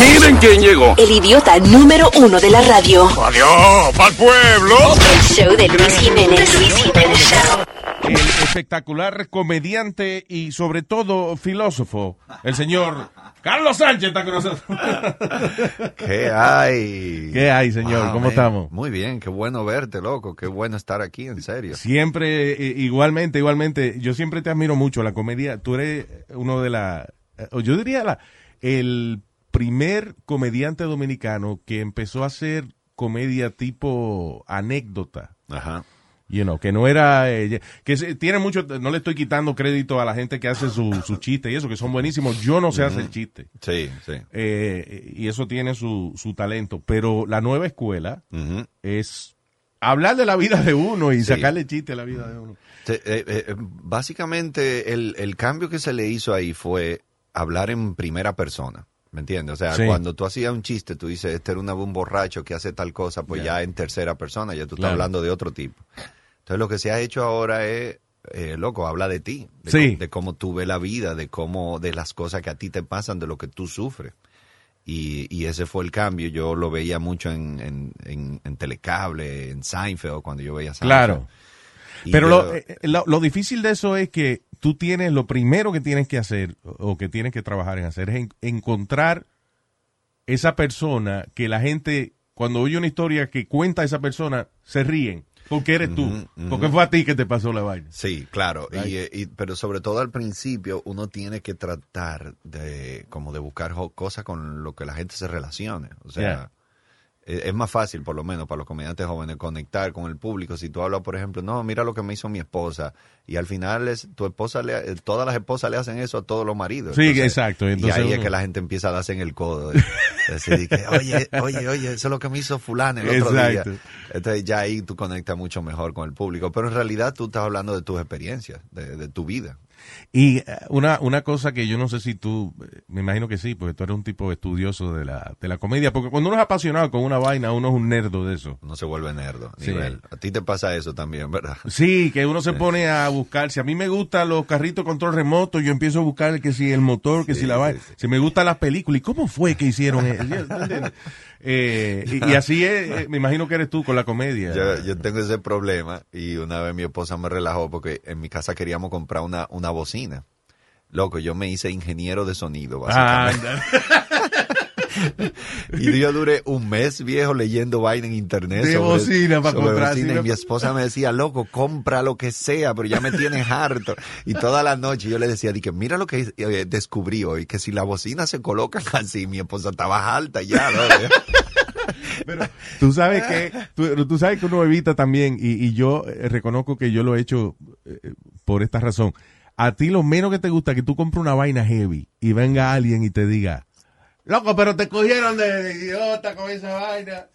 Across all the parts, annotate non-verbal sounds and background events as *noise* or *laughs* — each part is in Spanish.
Miren quién llegó. El idiota número uno de la radio. Adiós, pa'l pueblo. El show de Luis Jiménez. Luis Jiménez Show. el espectacular comediante y sobre todo filósofo, el señor Carlos Sánchez está con nosotros. *laughs* ¿Qué hay? ¿Qué hay, señor? ¿Cómo man. estamos? Muy bien, qué bueno verte, loco. Qué bueno estar aquí, en serio. Siempre, eh, igualmente, igualmente, yo siempre te admiro mucho la comedia. Tú eres uno de la, eh, yo diría la, el primer comediante dominicano que empezó a hacer comedia tipo anécdota. Ajá. You know, que no era, eh, que se- tiene mucho, no le estoy quitando crédito a la gente que hace su, su chiste y eso, que son buenísimos. Yo no sé hacer chiste. Sí, sí. Eh, y eso tiene su, su talento. Pero la nueva escuela es hablar de la vida de uno y Sí. sacarle chiste a la vida de uno. Eh, básicamente, el, el cambio que se le hizo ahí fue hablar en primera persona. ¿Me entiendes? O sea, Sí. cuando tú hacías un chiste, tú dices, este era una- un borracho que hace tal cosa, pues ya en tercera persona, ya tú Claro. estás hablando de otro tipo. Entonces, lo que se ha hecho ahora es, eh, loco, habla de ti, de, Sí. cómo, de cómo tú ves la vida, de cómo, de las cosas que a ti te pasan, de lo que tú sufres. Y, y ese fue el cambio. Yo lo veía mucho en, en, en- en Telecable, en Seinfeld, cuando yo veía Seinfeld. Claro. Y Pero yo- lo, eh, lo, lo difícil de eso es que tú tienes, lo primero que tienes que hacer o que tienes que trabajar en hacer es en- encontrar esa persona que la gente, cuando oye una historia que cuenta esa persona, se ríen. Porque eres tú. Porque fue a ti que te pasó la vaina. Sí, claro. Right. Y, eh, y- pero sobre todo al principio uno tiene que tratar de como de buscar cosas con lo que la gente se relacione. O sea, Yeah. Eh, es más fácil, por lo menos para los comediantes jóvenes, conectar con el público. Si tú hablas, por ejemplo, no, mira lo que me hizo mi esposa. Y al final es, tu esposa, le, eh, todas las esposas le hacen eso a todos los maridos. Sí, exacto. y ahí es que la gente empieza a darse en el codo. que, oye, oye, oye, eso es lo que me hizo fulano el otro Exacto. día. Entonces ya ahí tú conectas mucho mejor con el público. Pero en realidad tú estás hablando de tus experiencias, de, de tu vida. Y eh, una, una cosa que yo no sé si tú, eh, me imagino que sí, porque tú eres un tipo estudioso de la, de la comedia, porque cuando uno es apasionado con una vaina, uno es un nerdo de eso. Uno se vuelve nerdo. Sí. nivel. A ti te pasa eso también, ¿verdad? Sí, que uno se pone a buscar. Si a mí me gustan los carritos control remoto, yo empiezo a buscar que si el motor, que Sí, si la vaina. sí. Si me gustan las películas, ¿y cómo fue que hicieron eso? *laughs* Eh, y, y *laughs* así es, eh, me imagino que eres tú con la comedia. Yo, yo tengo ese problema y una vez mi esposa me relajó porque en mi casa queríamos comprar una, una bocina. Loco, yo me hice ingeniero de sonido, Ah, básicamente. *laughs* Y yo duré un mes viejo leyendo vaina en internet. De bocina para sobre comprar, bocina. Y mi esposa me decía, loco, compra lo que sea, pero ya me tienes harto. Y toda la noche yo le decía, di que mira lo que eh, descubrí hoy, que si la bocina se colocan *laughs* así, mi esposa estaba alta ya, ¿no? *laughs* Pero tú sabes que tú, tú sabes que uno evita también y, y yo eh, reconozco que yo lo he hecho eh, por esta razón. A ti lo menos que te gusta es que tú compres una vaina heavy y venga alguien y te diga, loco, pero te cogieron de, de idiota con esa vaina.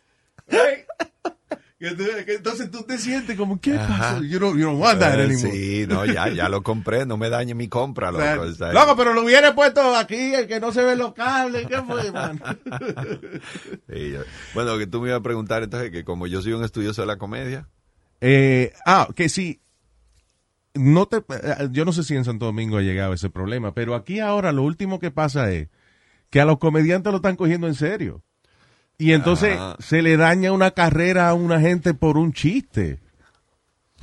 *laughs* Entonces tú te sientes como, ¿qué pasó? You don't, you don't want that Eh, anymore. Sí, no, ya, ya lo compré, no me dañe mi compra, loco. Loco, o sea, pero lo hubiera puesto aquí, el que no se ven los cables. ¿Qué fue, man? *laughs* sí, bueno, que tú me ibas a preguntar entonces que como yo soy un estudioso de la comedia, Eh, ah, que sí. No te, eh, yo no sé si en Santo Domingo ha llegado ese problema, pero aquí ahora lo último que pasa es que a los comediantes lo están cogiendo en serio. Y entonces Ajá. se le daña una carrera a una gente por un chiste.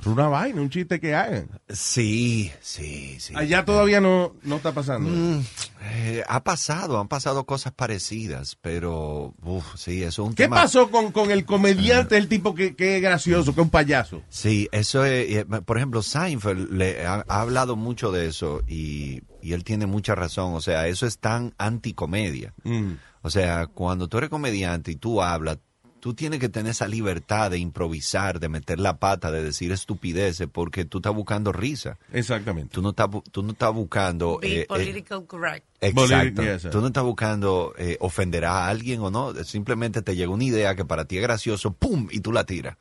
Una vaina, un chiste que hagan. sí, sí, sí. Allá todavía no, no está pasando. Mm, eh, ha pasado, han pasado cosas parecidas, pero, uf, sí, eso es un ¿Qué tema. pasó con, con el comediante, el tipo que, que es gracioso, que es un payaso? Sí, eso es, eh, por ejemplo, Seinfeld le ha, ha hablado mucho de eso y, y él tiene mucha razón, o sea, eso es tan anticomedia. Mm. O sea, cuando tú eres comediante y tú hablas, tú tienes que tener esa libertad de improvisar, de meter la pata, de decir estupideces, porque tú estás buscando risa. Exactamente. Tú no estás, tú no estás buscando... Be eh, eh, political correct. Exacto. Yes, Tú no estás buscando eh, ofender a alguien o no. Simplemente te llega una idea que para ti es gracioso, ¡pum! y tú la tiras.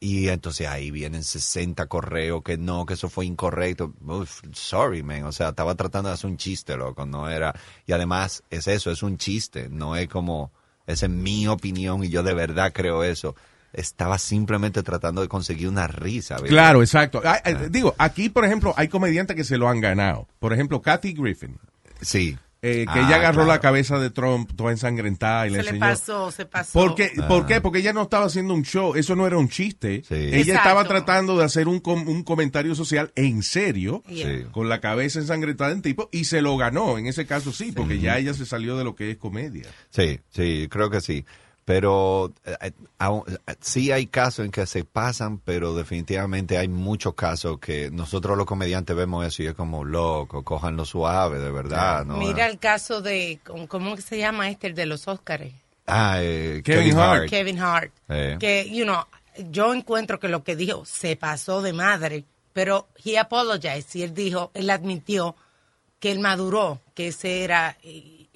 Y entonces ahí vienen 60 correos que no, que eso fue incorrecto. Uf, sorry, man. O sea, estaba tratando de hacer un chiste, loco. No era. Y además es eso, es un chiste. No es como. Esa es mi opinión y yo de verdad creo eso. Estaba simplemente tratando de conseguir una risa. ¿verdad? Claro, exacto. Ah, Digo, aquí, por ejemplo, hay comediantes que se lo han ganado. Por ejemplo, Kathy Griffin. Sí. Eh, que Ah, ella agarró claro. la cabeza de Trump toda ensangrentada y Se le enseñó. pasó, se pasó. ¿Por qué? ¿Por qué? Porque ella no estaba haciendo un show, eso no era un chiste. Sí. Ella Exacto. estaba tratando de hacer un, com- un comentario social en serio, Yeah. Con la cabeza ensangrentada en tipo, y se lo ganó. En ese caso sí, porque ya ella se salió de lo que es comedia. Sí, sí, creo que sí. Pero eh, eh, aún- eh, sí hay casos en que se pasan, pero definitivamente hay muchos casos que nosotros los comediantes vemos eso y es como loco, cojanlo suave, de verdad. ¿no? Mira el caso de, ¿cómo se llama este? El de los Óscares. Ah, eh, Kevin Kevin, Hart. Hart. Kevin Hart. Eh. Que, you know, yo encuentro que lo que dijo se pasó de madre, pero he apologized y él dijo, él admitió que él maduró, que ese era,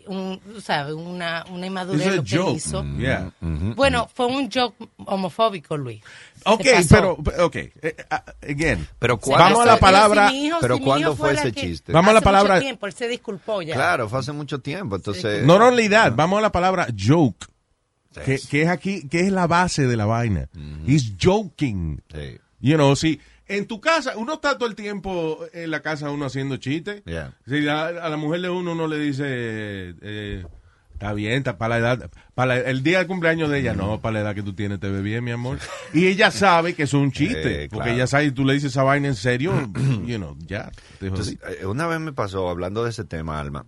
un, sabes, una, una inmadurez lo que joke. hizo. Yeah. Bueno, fue un joke homofóbico, Luis. Ok, pero, ok, eh, ah, again. Pero Se ¿cuándo Vamos a la palabra- Si hijo- pero si ¿cuándo fue ese que- chiste? Vamos a la hace mucho palabra- tiempo, él se disculpó ya. Claro, fue hace mucho tiempo, entonces... No, no, realidad, vamos a la palabra joke, Sí. que, que es aquí, que es la base de la vaina. He's joking. Sí. You know, si en tu casa, uno está todo el tiempo en la casa uno haciendo chistes. Yeah. Si a, a la mujer de uno uno le dice, eh, está bien, está para la edad, para la- el día del cumpleaños de ella, no, para la edad que tú tienes te ve bien, mi amor. Y ella sabe que es un *laughs* chiste, Eh, porque claro. ella sabe, tú le dices esa vaina en serio, *clears throat* you know, ya. Entonces, eh, una vez me pasó, hablando de ese tema, Alma,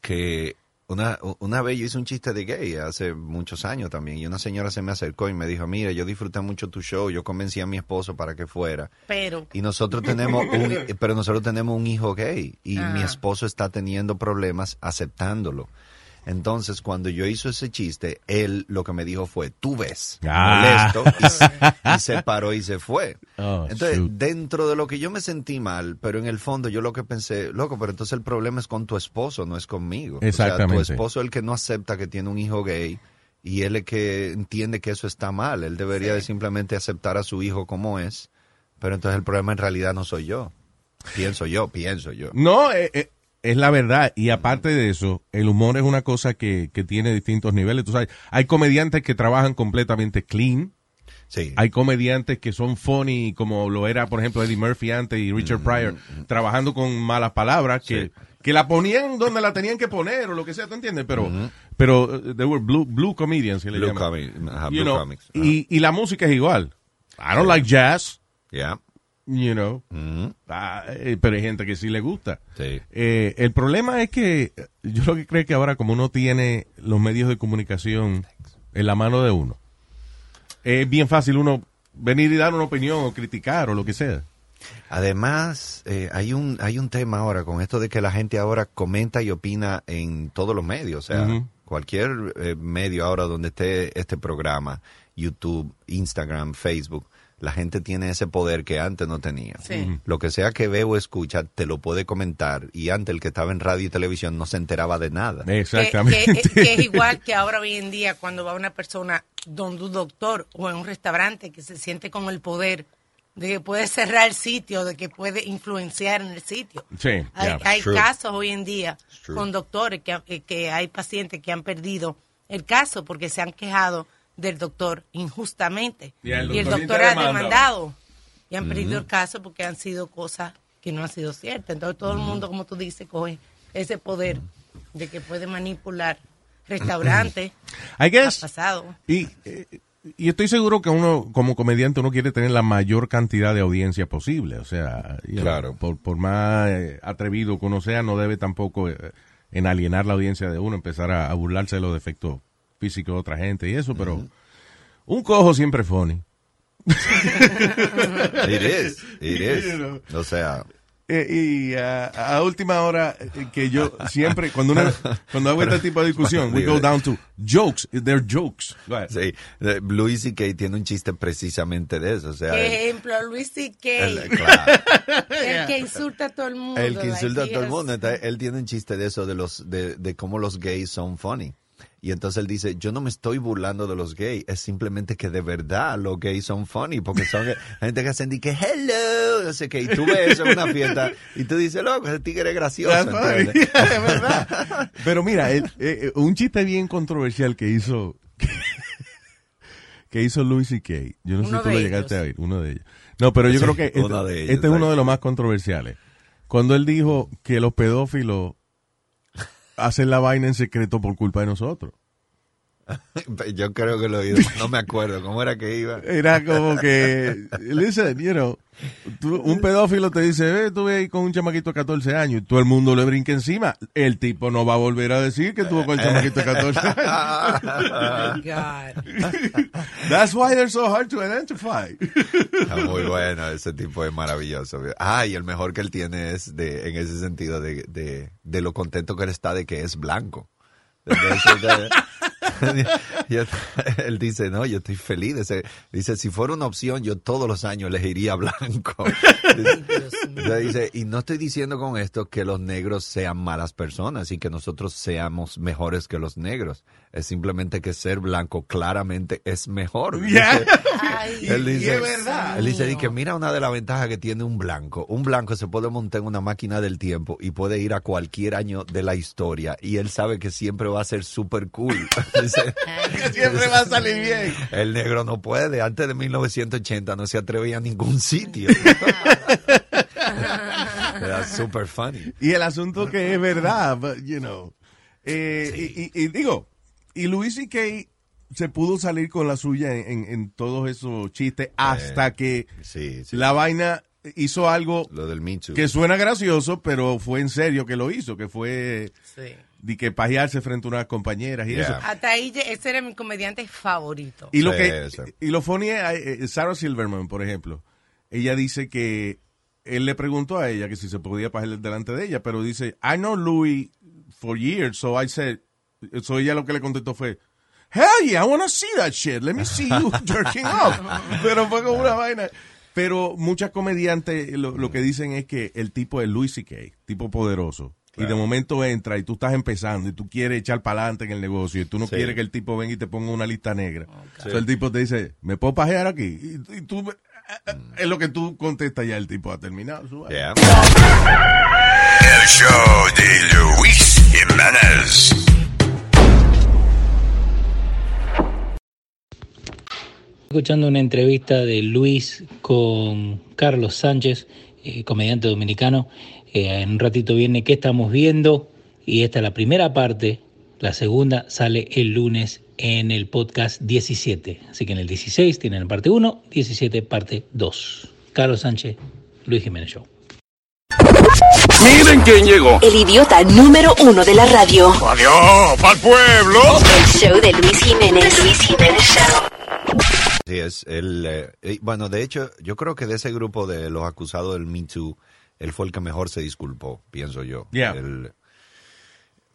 que una, una vez yo hice un chiste de gay hace muchos años también, y una señora se me acercó y me dijo, mira, yo disfruté mucho tu show, yo convencí a mi esposo para que fuera. Pero, Y nosotros tenemos un, *laughs* pero nosotros tenemos un hijo gay y Ah. mi esposo está teniendo problemas aceptándolo. Entonces, cuando yo hice ese chiste, él lo que me dijo fue, tú ves, Ah. molesto, y, se- y se paró y se fue. *laughs* Oh, entonces, shoot. dentro de lo que yo me sentí mal, pero en el fondo yo lo que pensé, loco, pero entonces el problema es con tu esposo, no es conmigo. O sea, Exactamente. tu esposo es el que no acepta que tiene un hijo gay y él es el que entiende que eso está mal. Él debería de simplemente aceptar a su hijo como es, pero entonces el problema en realidad no soy yo. Pienso yo, pienso yo. No, eh, eh, es la verdad. Y aparte de eso, el humor es una cosa que, que tiene distintos niveles. Tú sabes, hay comediantes que trabajan completamente clean. Sí. Hay comediantes que son funny, como lo era, por ejemplo, Eddie Murphy antes y Richard Pryor, trabajando con malas palabras que, Sí. que la ponían donde la tenían que poner o lo que sea, ¿tú entiendes? Pero, pero uh, they were blue, blue comedians, que le Blue, comi- blue know, comics. y, y la música es igual. I don't like jazz, Yeah. You know, Ujú. ah, eh, pero hay gente que sí le gusta. Sí. Eh, el problema es que eh, yo lo que creo que ahora como uno tiene los medios de comunicación en la mano de uno, es bien fácil uno venir y dar una opinión o criticar o lo que sea. Además, eh, hay un hay un tema ahora con esto de que la gente ahora comenta y opina en todos los medios, o sea, cualquier medio ahora donde esté este programa, YouTube, Instagram, Facebook, la gente tiene ese poder que antes no tenía. Sí. Lo que sea que ve o escucha, te lo puede comentar y antes el que estaba en radio y televisión no se enteraba de nada. Exactamente. que- que es igual que ahora hoy en día cuando va una persona donde un doctor o en un restaurante que se siente con el poder de que puede cerrar el sitio, de que puede influenciar en el sitio. Sí, Hay, yeah, hay casos hoy en día con doctores que, que hay pacientes que han perdido el caso porque se han quejado del doctor injustamente. Y el y el doctor ha demanda. demandado. Y han perdido el caso porque han sido cosas que no han sido ciertas. Entonces todo el mundo, como tú dices, coge ese poder de que puede manipular *clears throat* restaurantes. I guess, Ha pasado. y, eh, y estoy seguro que uno, como comediante, uno quiere tener la mayor cantidad de audiencia posible. O sea, Claro. por, por más eh, atrevido que uno sea, no debe tampoco eh, en alienar la audiencia de uno, empezar a, a burlarse de los defectos físicos de otra gente y eso, pero un cojo siempre es funny. *laughs* It is, it is. O sea, Eh, y a última hora eh, que yo siempre cuando una, cuando hago este tipo de discusión we go down to jokes they're jokes Right. sí, eh, Louis C.K. tiene un chiste precisamente de eso. O sea, ejemplo, Luis C.K., él- claro. el que insulta a todo el mundo. El que like, insulta a todo el mundo. Entonces, él tiene un chiste de eso, de los de, de cómo los gays son funny. Y entonces él dice, yo no me estoy burlando de los gays, es simplemente que de verdad los gays son funny, porque son *laughs* gente que hacen que hello, no sé qué, y tú ves eso en una fiesta, y tú dices, loco, ese tigre es gracioso. *laughs* Es verdad. Pero mira, el- eh, eh, un chiste bien controversial que hizo *laughs* que hizo Louis C.K. Yo no sé si tú lo ellos. llegaste a oír, uno de ellos. No, pero yo Sí, creo que este, ellos, este es uno de los más controversiales. Cuando él dijo que los pedófilos hacen la vaina en secreto por culpa de nosotros. *laughs* Yo creo que lo he oído. No me acuerdo. ¿Cómo era que iba? Era como que, listen, you know, tú- un pedófilo te dice, eh, tú ahí con un chamaquito de 14 años y todo el mundo le brinca encima. El tipo no va a volver a decir que tuvo con el chamaquito de 14 *laughs* años. Oh, God. That's why they're so hard to identify. Está muy bueno, ese tipo es maravilloso. Ah, y el mejor que él tiene es de, en ese sentido de, de, de lo contento que él está de que es blanco. De- de- *laughs* yo- él dice, no, yo estoy feliz. Dice, dice, si fuera una opción, yo todos los años elegiría blanco. *laughs* Dice, *laughs* dice, y no estoy diciendo con esto que los negros sean malas personas y que nosotros seamos mejores que los negros. Es simplemente que ser blanco claramente es mejor. Yeah. Dice, Ay, él Y- y dice, es verdad. él dice di que mira una de las ventajas que tiene un blanco. Un blanco se puede montar en una máquina del tiempo y puede ir a cualquier año de la historia y él sabe que siempre va a ser súper cool. *laughs* Dice, Que siempre va a salir bien. el negro no puede. Antes de 1980 no se atrevía a ningún sitio. *laughs* Era súper funny. Y el asunto que es verdad, but, you know. Eh, y, y- y digo, y Luis C.K. se pudo salir con la suya en, en- en todos esos chistes hasta que Sí, sí. la vaina hizo algo Lo del que suena gracioso, pero fue en serio que lo hizo, que fue sí. de que pajearse frente a unas compañeras y Yeah. eso. Hasta ahí, ese era mi comediante favorito. Y lo Sí, que sí. y lo funny es, eh, Sarah Silverman, por ejemplo, ella dice que él le preguntó a ella que si se podía pajear delante de ella, pero dice, I know Louis for years, so I said, so ella lo que le contestó fue, Hell yeah, I wanna see that shit. Let me *laughs* see you jerking off. Pero fue como una vaina. Pero muchas comediantes lo, lo que dicen es que el tipo es Louis C.K., tipo poderoso. Y de momento entra y tú estás empezando y tú quieres echar para adelante en el negocio y tú no Sí. quieres que el tipo venga y te ponga una lista negra. Entonces el tipo te dice, ¿me puedo pajear aquí? Y, y tú, eh, es lo que tú contestas ya, el tipo ha terminado. su vaina. Yeah. El show de Luis Jiménez. Escuchando una entrevista de Luis con Carlos Sánchez, eh, comediante dominicano. Eh, en un ratito viene qué estamos viendo y esta es la primera parte. La segunda sale el lunes en el podcast 17. Así que en el 16 tienen la parte 1, 17 parte 2. Carlos Sánchez, Luis Jiménez Show. Miren quién llegó. El idiota número uno de la radio. Adiós, pa'l pueblo. El show de Luis Jiménez. The Luis Jiménez Show. Sí, es el, eh, eh, bueno, de hecho, yo creo que de ese grupo de los acusados del Me Too, él fue el que mejor se disculpó, pienso yo. Yeah. Él-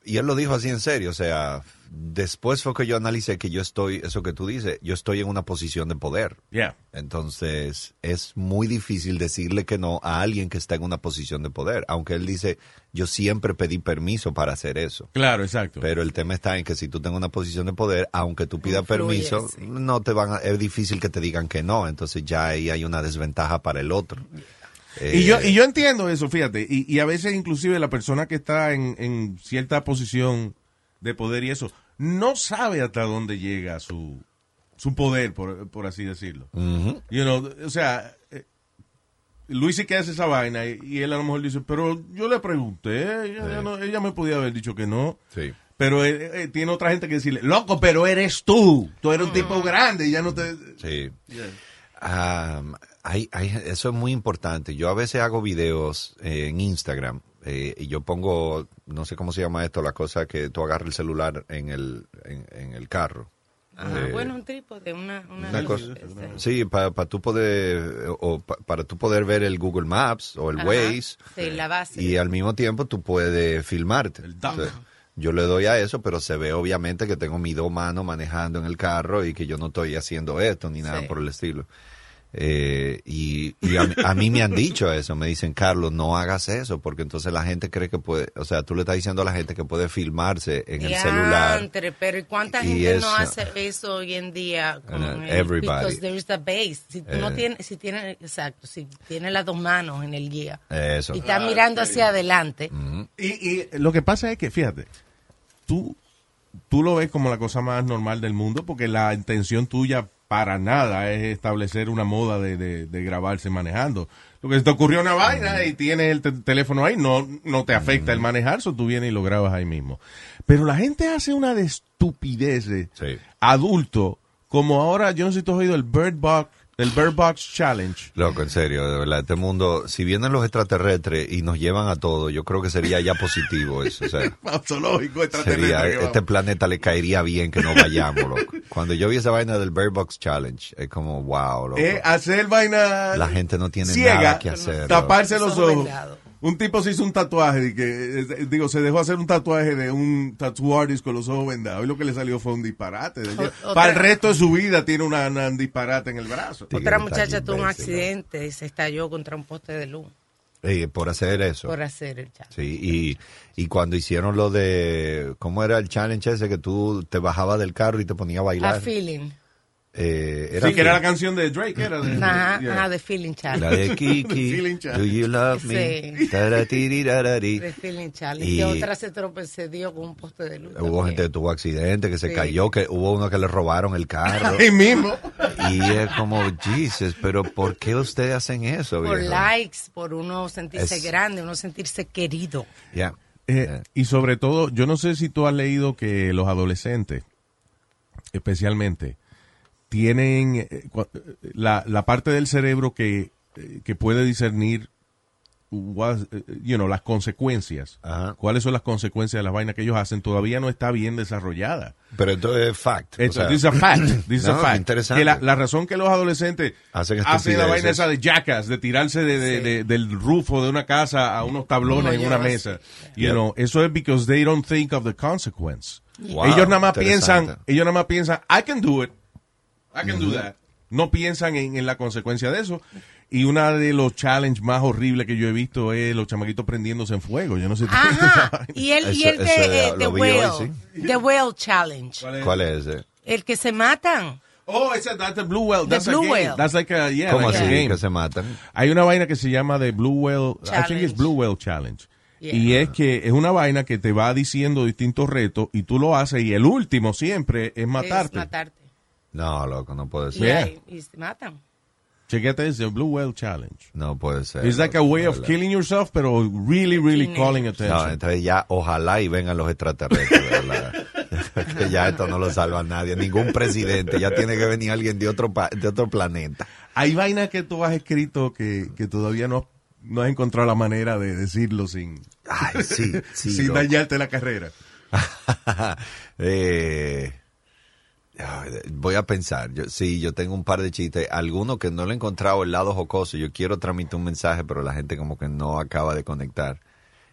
y él lo dijo así en serio, o sea, después fue que yo analicé que yo estoy, eso que tú dices, yo estoy en una posición de poder. Yeah. Entonces, es muy difícil decirle que no a alguien que está en una posición de poder, aunque él dice, yo siempre pedí permiso para hacer eso. Claro, exacto. Pero el tema está en que si tú tengas una posición de poder, aunque tú pidas permiso, sí. no te van a, es difícil que te digan que no. Entonces ya ahí hay una desventaja para el otro. Y yo, Eh, y yo entiendo eso, fíjate. Y, y a veces inclusive la persona que está en, en cierta posición de poder y eso, no sabe hasta dónde llega su, su poder, por, por así decirlo. You know, o sea, eh, Luis sí que hace esa vaina y, y él a lo mejor dice, pero yo le pregunté, ella, ella no- ella me podía haber dicho que no. Sí. Pero eh, eh, tiene otra gente que decirle, loco, pero eres tú. Tú eres un tipo grande y ya no te... Sí. Am, hay- hay- eso es muy importante. Yo a veces hago videos eh, en Instagram eh, y yo pongo, no sé cómo se llama esto, la cosa que tú agarras el celular en el, en, en el carro. Ajá, Eh, bueno, un trípode, una, una, Una cosa- este, Sí, para tú poder, o pa- para tú poder ver el Google Maps o el Ajá. Waze. Sí, la base. Y al mismo tiempo tú puedes filmarte. El. O sea, yo le doy a eso, pero se ve obviamente que tengo mis dos manos manejando en el carro y que yo no estoy haciendo esto ni nada Sí. por el estilo. Eh, y y a, mí- a mí me han dicho eso, me dicen, Carlos, no hagas eso, porque entonces la gente cree que puede, o sea, tú le estás diciendo a la gente que puede filmarse en el celular. Pero ¿y cuánta Y gente eso- no hace eso hoy en día con Uh, el, everybody. because there is a base. Si tú no Eh. tienes, si tienes, exacto, si tienes las dos manos en el guía Eso. y estás mirando hacia adelante, Ujú. Y, y lo que pasa es que, fíjate, tú, tú lo ves como la cosa más normal del mundo porque la intención tuya para nada es establecer una moda de, de- de grabarse manejando. Lo que se te ocurrió una vaina y tienes el te- teléfono ahí, no, no te afecta el manejar, so tú vienes y lo grabas ahí mismo. Pero la gente hace una de estupideces Sí. adulto, como ahora, yo no sé si tú has oído el Bird Box, el Bird Box Challenge. Loco, en serio, de verdad, este mundo, si vienen los extraterrestres y nos llevan a todo, yo creo que sería ya positivo eso. O sea, *laughs* Zoológico extraterrestre. este planeta le caería bien que no vayamos, loco. Cuando yo vi esa vaina del Bird Box Challenge, es como, wow, loco. Eh, hacer vaina La gente no tiene ciega, nada que hacer. taparse Los ojos. Un tipo se hizo un tatuaje, de que, eh, digo, se dejó hacer un tatuaje de un tattoo artist con los ojos vendados y lo que le salió fue un disparate. Para el resto de su vida tiene una, una- un disparate en el brazo. Otra muchacha tuvo un accidente y se estalló contra un poste de luz Eh, por hacer eso. por hacer el chat. Sí, y, y cuando hicieron lo de, ¿cómo era el challenge ese? Que tú te bajabas del carro y te ponías a A bailar. feeling. Eh, era Sí, que era la canción de Drake, era de, Ajá, yeah. ajá, de feeling challenge. La de Kiki. *laughs* Do You Love Me? Sí. De feeling challenge. Y- Y otra se tropezó con un poste de luz. Hubo también. gente que tuvo accidente, que se Sí. cayó, que hubo uno que le robaron el carro. *laughs* Ahí mismo. y es como, Jesus, pero ¿por qué ustedes hacen eso? Por viejo? likes, por uno sentirse Es- grande, uno sentirse querido. Ya. Eh, y sobre todo, yo no sé si tú has leído que los adolescentes, especialmente, tienen eh, cua- la, la parte del cerebro que, eh, que puede discernir what- eh, you know, las consecuencias. Ajá. ¿Cuáles son las consecuencias de las vainas que ellos hacen? Todavía no está bien desarrollada. Pero esto es fact. o Esto, sea, this is a fact. This is a *laughs* No, fact. interesante. Que la, la razón que los adolescentes Hacen hacen la vaina esa de jackass, de tirarse de, de- Sí. de- del rufo de una casa a unos tablones No, en una mesa. You know, eso es because they don't think of the consequence. Wow, ellos nada más piensan, ellos nada más piensan, I can do it. I can do that. No piensan en, en la consecuencia de eso. Y una de los challenges más horribles que yo he visto es los chamaquitos prendiéndose en fuego. Yo no sé. Ajá. Y el, y el de eh, The hoy, Whale. The Whale Challenge. ¿Cuál es ese? El que se matan. Oh, esa, that's the Blue Whale. That's Blue. Whale. That's like a, yeah, ¿Cómo like a así? game. Que se matan. Hay una vaina que se llama The Blue Whale, I think Challenge. it's Blue Whale Challenge. Yeah. Y es que es una vaina que te va diciendo distintos retos y tú lo haces y el último siempre es matarte. Es matarte. No, loco, no puede ser. Yeah. y se matan. Chequete ese Blue Whale Challenge. No puede ser. It's like a way de of killing yourself, pero really, really calling No, attention. entonces ya ojalá y vengan los extraterrestres, ¿verdad? *laughs* que ya esto no lo salva a nadie, ningún presidente, ya tiene que venir alguien de otro pa- de otro planeta. Hay vainas que tú has escrito que, que todavía no, no has encontrado la manera de decirlo sin, Ay, sí, *laughs* sí. sin loco. dañarte la carrera. *laughs* Eh, voy a pensar. Yo, sí, yo tengo un par de chistes. Algunos que no le he encontrado el lado jocoso. Yo quiero transmitir un mensaje, pero la gente como que no acaba de conectar.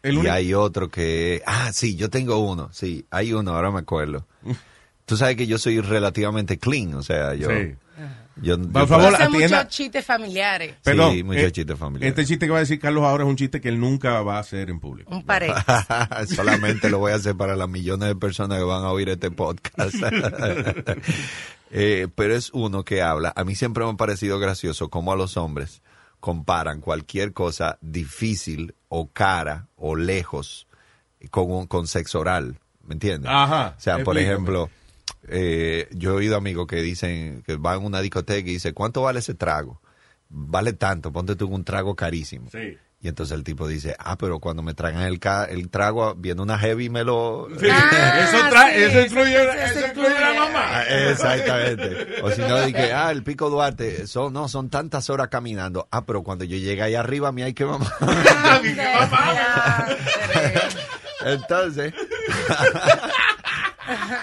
El y único- hay otro que... Ah, sí, yo tengo uno. Sí, hay uno, ahora me acuerdo. *laughs* Tú sabes que yo soy relativamente clean, o sea, yo... Sí. Yo Por yo- favor, Hace atienda- muchos chistes familiares. Perdón, Sí, muchos eh, chistes familiares. Este chiste que va a decir Carlos ahora es un chiste que él nunca va a hacer en público. Un pared. *laughs* Solamente lo voy a hacer para las millones de personas que van a oír este podcast. *laughs* Eh, pero es uno que habla. A mí siempre me ha parecido gracioso cómo a los hombres comparan cualquier cosa difícil o cara o lejos con, un- con sexo oral. ¿Me entiendes? Ajá, O sea, por ejemplo, eh, yo he oído amigos que dicen que van a una discoteca y dicen, ¿cuánto vale ese trago? Vale tanto, ponte tú un trago carísimo. Sí. Y entonces el tipo dice, ah, pero cuando me tragan el, ca- el trago, viene una heavy y me lo... *laughs* Ah, eso, tra- sí, eso incluye, eso eso incluye. la mamá. Ah, Exactamente. O si no, dije, ah, el Pico Duarte, son, no, son tantas horas caminando. Ah, pero cuando yo llegue ahí arriba, a mí hay que mamar. *laughs* *laughs* Entonces,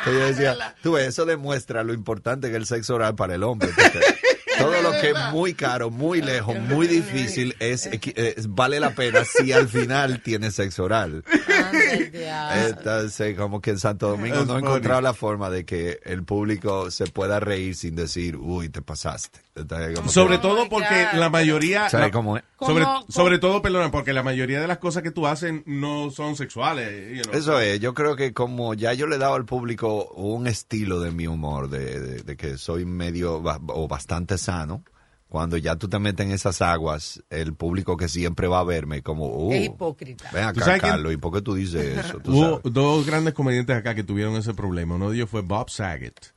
que yo decía, tú ves, eso demuestra lo importante que es el sexo oral para el hombre. *laughs* todo lo que es muy caro, muy lejos, muy difícil, es, es- vale la pena si al final tiene sexo oral. *laughs* Entonces, como que en Santo Domingo no he encontrado la forma de que el público se pueda reír sin decir, uy, te pasaste. Entonces, como que- Sobre Oh todo my porque God. la mayoría... ¿Sabes la- cómo es? Sobre, ¿Cómo- sobre todo, perdona, porque la mayoría de las cosas que tú haces no son sexuales. you know. Eso es, yo creo que como ya yo le he dado al público un estilo de mi humor, de, de- de que soy medio o bastante sano, cuando ya tú te metes en esas aguas, el público que siempre va a verme como, uh, Es hipócrita. ven ¿Tú acá, Carlos, ¿y por qué tú dices *laughs* eso? Tú Hubo sabes. dos grandes comediantes acá que tuvieron ese problema. Uno de ellos fue Bob Saget,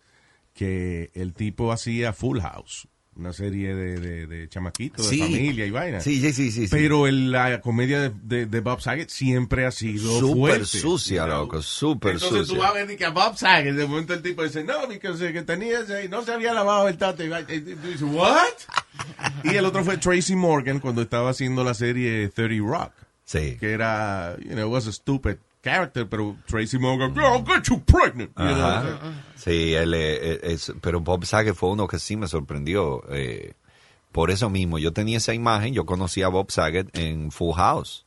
que el tipo hacía Full House, una serie de, de, de chamaquitos, Sí. de familia y vaina. Sí, sí, sí, sí. Pero el- la comedia de, de- de Bob Saget siempre ha sido Súper sucia, loco, súper Entonces tú sucia. vas a ver que a Bob Saget, de momento el tipo dice, no, porque que tenía ese- no se había lavado el tate. Y tú dices, what? *laughs* y el otro fue Tracy Morgan cuando estaba haciendo la serie 30 Rock, Sí. que era, you know, was a stupid character, pero Tracy Morgan, I'll get you pregnant. Sí, él, eh, eh, es, pero Bob Saget fue uno que sí me sorprendió. eh, por eso mismo, yo tenía esa imagen, yo conocí a Bob Saget en Full House.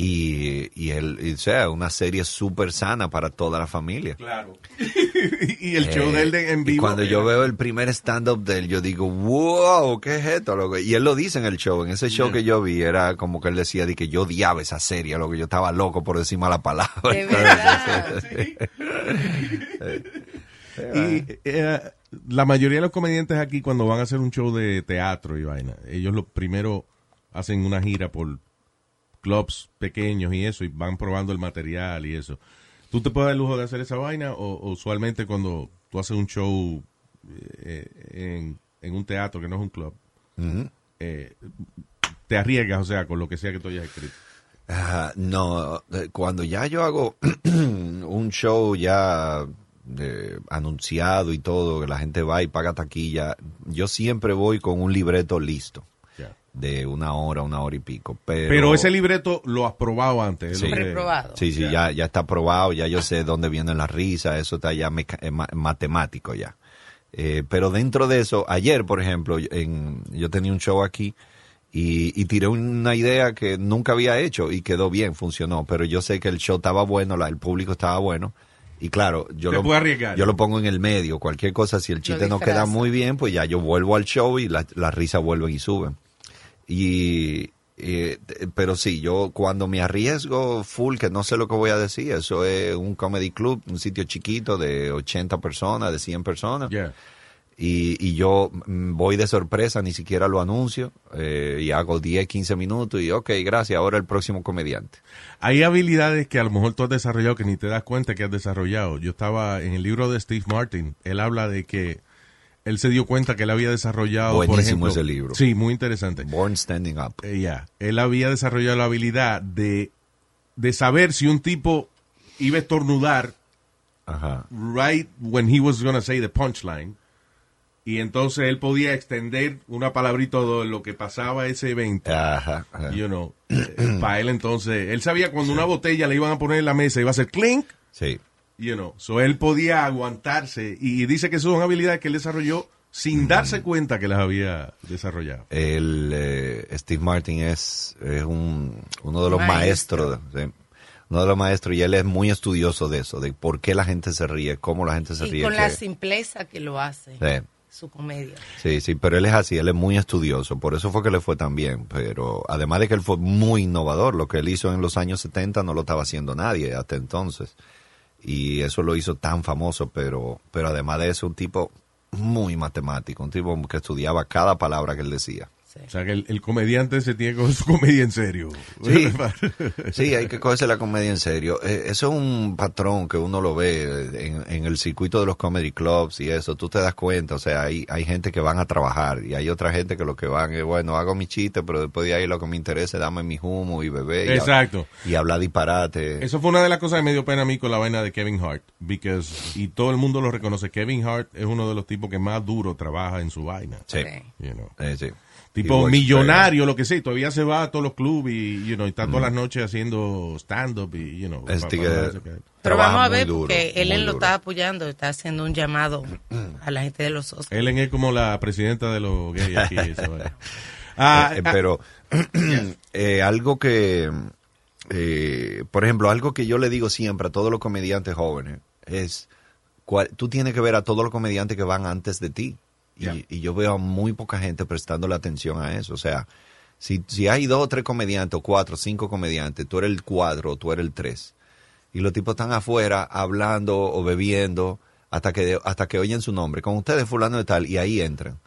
Y, y él, y, o sea, una serie súper sana para toda la familia. Claro. *laughs* y el show Eh, de él de- en y vivo. cuando yo veo el primer stand-up de él, yo digo, wow, ¿qué es esto? loco?" Y él lo dice en el show. En ese show Yeah. que yo vi, era como que él decía de que yo odiaba esa serie, lo que yo estaba loco por decir mala palabra. De *laughs* verdad. *laughs* Y eh, la mayoría de los comediantes aquí cuando van a hacer un show de teatro y vaina, ellos lo primero hacen una gira por clubs pequeños y eso y van probando el material y eso. ¿Tú te puedes dar el lujo de hacer esa vaina o, usualmente cuando tú haces un show eh, en, en un teatro que no es un club, eh, te arriesgas, o sea, con lo que sea que tú hayas escrito? No, eh, cuando ya yo hago *clears throat* un show ya eh, anunciado y todo, que la gente va y paga taquilla, yo siempre voy con un libreto listo. De una hora, una hora y pico. Pero, Pero ese libreto lo has probado antes. es Sí. lo que- Preprobado. Sí, sí, ya, ya está probado, ya yo sé dónde vienen las risas, eso está ya meca- eh, ma- matemático ya. Eh, pero dentro de eso, ayer, por ejemplo, en, yo tenía un show aquí y, y tiré una idea que nunca había hecho y quedó bien, funcionó, pero yo sé que el show estaba bueno, la- el público estaba bueno. Y claro, yo lo, yo lo pongo en el medio, cualquier cosa, si el chiste no queda muy bien, pues ya yo vuelvo al show y la- las risas vuelven y suben. Y, eh, pero sí, yo cuando me arriesgo full, que no sé lo que voy a decir, eso es un comedy club, un sitio chiquito de 80 personas, de 100 personas. Yeah. Y, y yo mm, voy de sorpresa, ni siquiera lo anuncio, eh, y hago 10, 15 minutos y ok, gracias, ahora el próximo comediante. Hay habilidades que a lo mejor tú has desarrollado que ni te das cuenta que has desarrollado. Yo estaba en el libro de Steve Martin, él habla de que él se dio cuenta que él había desarrollado, por Buenísimo ejemplo, ese libro. Sí, muy interesante. Born Standing Up. Eh, ya, él había desarrollado la habilidad de, de saber si un tipo iba a estornudar Ajá. right when he was going to say the punchline. Y entonces él podía extender una palabrita de lo que pasaba ese evento. Ajá. ajá. You know, para él entonces, él sabía cuando una botella le iban a poner en la mesa iba a hacer clink, Sí. You know, so él podía aguantarse y, y dice que son habilidades que él desarrolló sin darse cuenta que las había desarrollado. El eh, Steve Martin es, es un, uno de los Maestro. maestros, sí. uno de los maestros y él es muy estudioso de eso, de por qué la gente se ríe, cómo la gente se Y ríe. con que- la simpleza que lo hace, Sí. su comedia. Sí, sí, pero él es así, él es muy estudioso, por eso fue que le fue tan bien, pero además de que él fue muy innovador, lo que él hizo en los años 70 no lo estaba haciendo nadie hasta entonces, y eso lo hizo tan famoso, pero, pero además de eso un tipo muy matemático, un tipo que estudiaba cada palabra que él decía. Sí. O sea que el, el comediante se tiene con su *laughs* comedia en serio. Sí. *laughs* Sí, hay que cogerse la comedia en serio. Eh, eso es un patrón que uno lo ve en, en el circuito de los comedy clubs y eso. Tú te das cuenta, o sea, hay, hay gente que van a trabajar y hay otra gente que lo que van es, bueno, hago mi chiste, pero después de ahí lo que me interesa es darme mi humo y beber. y- Exacto. Y, hablar disparate. Eso fue una de las cosas que me dio pena a mí con la vaina de Kevin Hart. Because, y todo el mundo lo reconoce. Kevin Hart es uno de los tipos que más duro trabaja en su vaina. Sí. Sí. You know. Eh, sí. Tipo millonario, lo que sea. y Todavía se va a todos los clubes y, you know, y está todas las noches haciendo stand-up y, you know. Es pa- que- pa- pa- Pero vamos a ver, duro, porque él lo está apoyando, está haciendo un llamado *clears throat* a la gente de los Oscars. Ellen es como la presidenta de los gays aquí. *laughs* vaina. Ah, Eh, eh, ah, pero *clears throat* eh, algo que, eh, por ejemplo, algo que yo le digo siempre a todos los comediantes jóvenes es, cuál- tú tienes que ver a todos los comediantes que van antes de ti. Y, yo veo a muy poca gente prestando la atención a eso. O sea, si, si hay dos o tres comediantes, o cuatro o cinco comediantes, tú eres el cuatro o tú eres el tres. Y los tipos están afuera hablando o bebiendo hasta que, hasta que oyen su nombre. Con ustedes fulano de tal y ahí entran.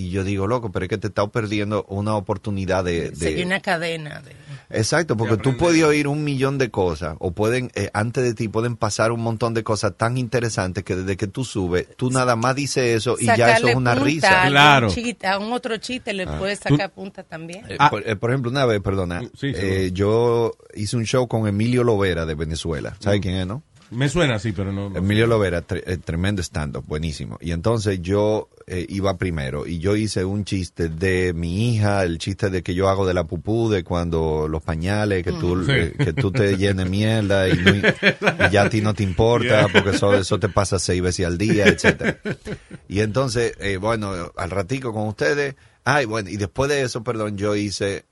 Y yo digo, loco, pero es que te estás perdiendo una oportunidad de... de- Seguir una cadena. De... Exacto, porque tú puedes oír un millón de cosas, o pueden, eh, antes de ti, pueden pasar un montón de cosas tan interesantes que desde que tú subes, tú nada más dices eso y ya eso es una punta risa. Claro. chiste- a un otro chiste le puedes sacar punta también. Eh, Ah. por, eh, por ejemplo, una vez, perdona, Sí, eh, yo hice un show con Emilio Lovera de Venezuela. ¿Sabes quién es, no? Me suena así, pero no. no. Emilio Lovera, tre- eh, tremendo stand-up, buenísimo. Y entonces yo eh, iba primero y yo hice un chiste de mi hija, el chiste de que yo hago de la pupú, de cuando los pañales, que tú, Sí. eh, que tú te llenes mierda y, no- y ya a ti no te importa porque eso, eso te pasa seis veces al día, etcétera. Y entonces, eh, bueno, al ratico con ustedes, ay, bueno, y después de eso, perdón, yo hice...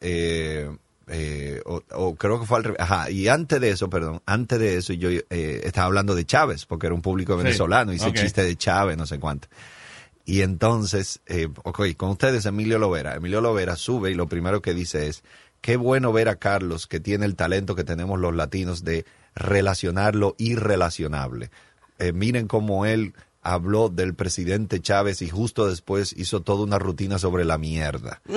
Eh, o, o creo que fue al revés. Ajá, y antes de eso, perdón, antes de eso yo eh, estaba hablando de Chávez, porque era un público Sí, venezolano, hice ok. chiste de Chávez, no sé cuánto. Y entonces, eh, ok, con ustedes Emilio Lovera. Emilio Lovera sube y lo primero que dice es, qué bueno ver a Carlos que tiene el talento que tenemos los latinos de relacionar lo irrelacionable. Miren cómo él habló del presidente Chávez y justo después hizo toda una rutina sobre la mierda. *laughs* y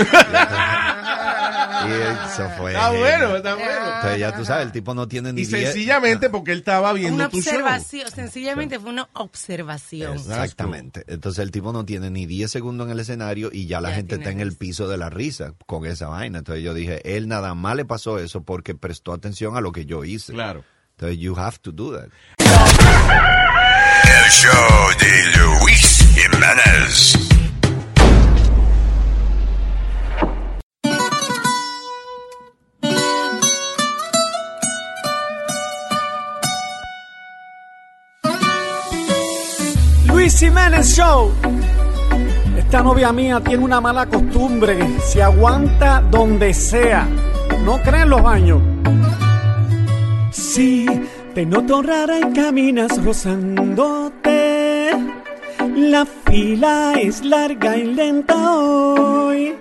eso fue... Está genial. bueno, está bueno. Entonces ya tú sabes, el tipo no tiene ni Y sencillamente porque él estaba viendo Una tu show. observación, sencillamente fue una observación. Exactamente. Entonces el tipo no tiene ni 10 segundos en el escenario y ya la Ya gente está en el piso de la risa con esa vaina. Entonces yo dije, él nada más le pasó eso porque prestó atención a lo que yo hice. Claro. Entonces you have to do that. Show de Luis Jiménez. Luis Jiménez Show. Esta novia mía tiene una mala costumbre. Se aguanta donde sea. No creen los baños. Sí, te noto rara y caminas rozándote. La fila es larga y lenta hoy.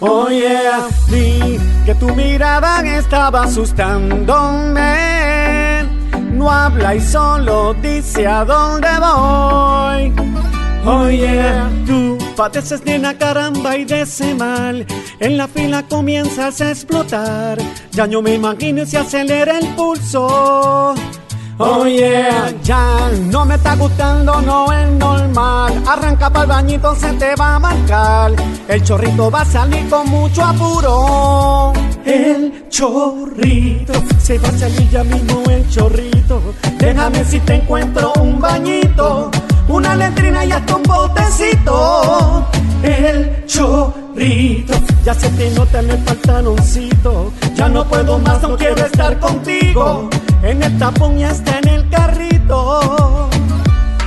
Oh yeah, vi que tu mirada estaba asustándome. No habla y solo dice a dónde voy. Yeah, tú padeces de una caramba y de ese mal. En la fila comienzas a explotar. Ya no me imagino si acelera el pulso. Oh yeah, ya no me está gustando, no es normal. Arranca para el bañito, se te va a marcar. El chorrito va a salir con mucho apuro. El chorrito, se va a salir ya mismo el chorrito. Déjame si te encuentro un bañito, una letrina y hasta un botecito. El chorrito, ya se te nota en el pantaloncito. Ya no puedo más, no quiero estar contigo. En el tapón y hasta en el carrito.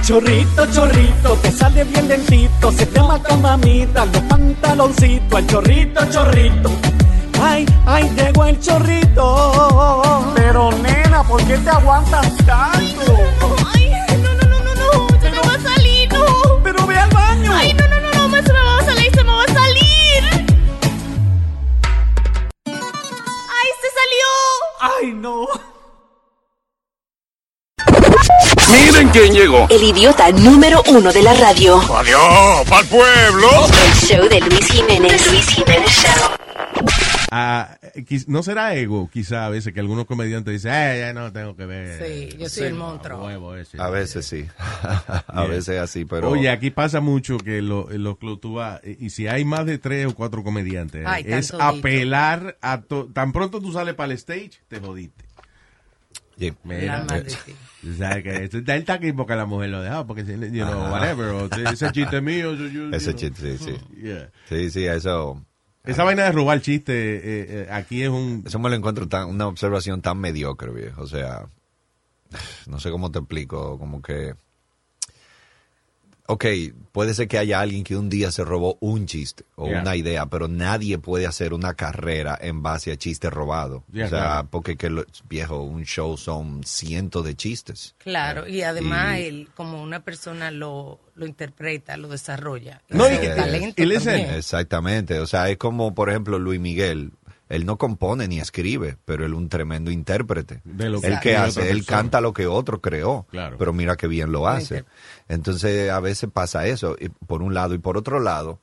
Chorrito, chorrito, te sale bien lentito, se te marca mamita, los pantaloncitos, el chorrito, chorrito. Ay, ay, llegó el chorrito. Pero nena, ¿por qué te aguantas tanto? Ay, no, no, Ay, no, no, no, no, se me va a salir, se me va a salir. Ay, se salió. Ay, no. Miren quién llegó. El idiota número uno de la radio. Adiós, pa'l pueblo. El show de Luis Jiménez. The Luis Jiménez Show. Ah, no será ego, quizá a veces, que algunos comediantes dicen, eh, ya no tengo que ver. Sí, yo soy el monstruo. huevo ese". A veces sí. *laughs* a veces así, pero... Oye, aquí pasa mucho que lo- los clubes tú vas, y y si hay más de tres o cuatro comediantes, Ay, es apelar a to- tan pronto tú sales para el stage, te jodiste. Yeah. Mira, La madre, sí. tú sabes que esto está el taqui porque la mujer lo dejó, porque, si- you know, whatever, o ese chiste mío, yo- yo- *laughs* Ese know. chiste, sí, sí. *laughs* Yeah. Sí, sí, eso... Esa vaina de robar chiste, eh, eh, aquí es un... Eso me lo encuentro tan, una observación tan mediocre, viejo. O sea, no sé cómo te explico, como que... Ok, puede ser que haya alguien que un día se robó un chiste o Yeah. una idea, pero nadie puede hacer una carrera en base a chistes robados. Yeah, o sea, claro. porque que lo- viejo, un show son cientos de chistes. Claro, y además Y- él, como una persona lo, lo interpreta, lo desarrolla. No, y que- talento también. él. Exactamente, o sea, es como, por ejemplo, Luis Miguel. Él no compone ni escribe, pero él es un tremendo intérprete. De lo que él que hace, él canta lo que otro creó, Claro. pero mira qué bien lo hace. Entonces, a veces pasa eso, y por un lado, y por otro lado,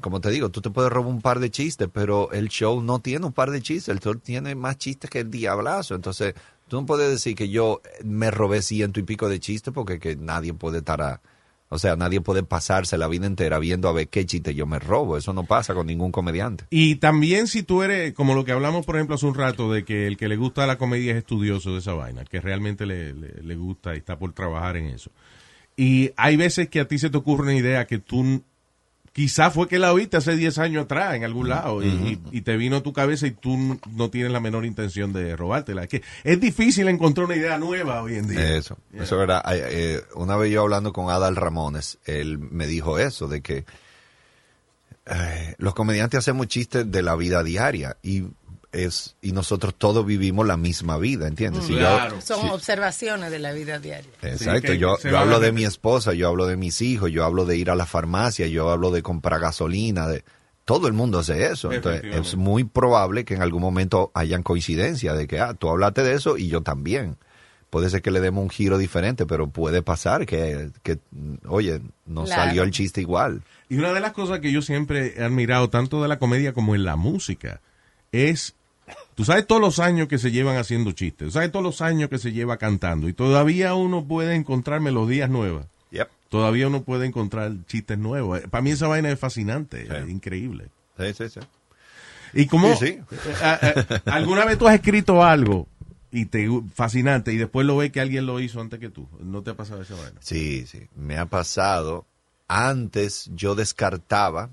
como te digo, tú te puedes robar un par de chistes, pero el show no tiene un par de chistes, el show tiene más chistes que el diablazo. Entonces, tú no puedes decir que yo me robé ciento y pico de chistes porque que nadie puede estar a... O sea, nadie puede pasarse la vida entera viendo a ver qué chiste yo me robo. Eso no pasa con ningún comediante. Y también si tú eres, como lo que hablamos, por ejemplo, hace un rato, de que el que le gusta la comedia es estudioso de esa vaina, que realmente le, le- le gusta y está por trabajar en eso. Y hay veces que a ti se te ocurre una idea que tú, quizá fue que la oíste hace 10 años atrás en algún lado y, y- y te vino a tu cabeza y tú no tienes la menor intención de robártela. Es que es difícil encontrar una idea nueva hoy en día. Eso, eso. Ay, eh, una vez yo hablando con Adal Ramones, él me dijo eso, de que eh, los comediantes hacemos chistes de la vida diaria y es y nosotros todos vivimos la misma vida, ¿entiendes? Si yo- Claro. Son si- observaciones de la vida diaria. Exacto, yo, yo hablo de mi esposa, yo hablo de mis hijos, yo hablo de ir a la farmacia, yo hablo de comprar gasolina, de todo el mundo hace eso. Entonces, es muy probable que en algún momento hayan coincidencia de que, ah, tú hablaste de eso y yo también. Puede ser que le demos un giro diferente, pero puede pasar que, que mm, oye, no Claro. salió el chiste igual. Y una de las cosas que yo siempre he admirado, tanto de la comedia como en la música, es, tú sabes todos los años que se llevan haciendo chistes, tú sabes todos los años que se lleva cantando, y todavía uno puede encontrar melodías nuevas, Yep. todavía uno puede encontrar chistes nuevos. Para mí esa vaina es fascinante, Sí. es increíble. Sí, sí, sí. Y como, Sí, sí. eh, eh, ¿alguna vez tú has escrito algo y te fascinante y después lo ves que alguien lo hizo antes que tú? ¿No te ha pasado esa vaina? Sí, sí, me ha pasado. Antes yo descartaba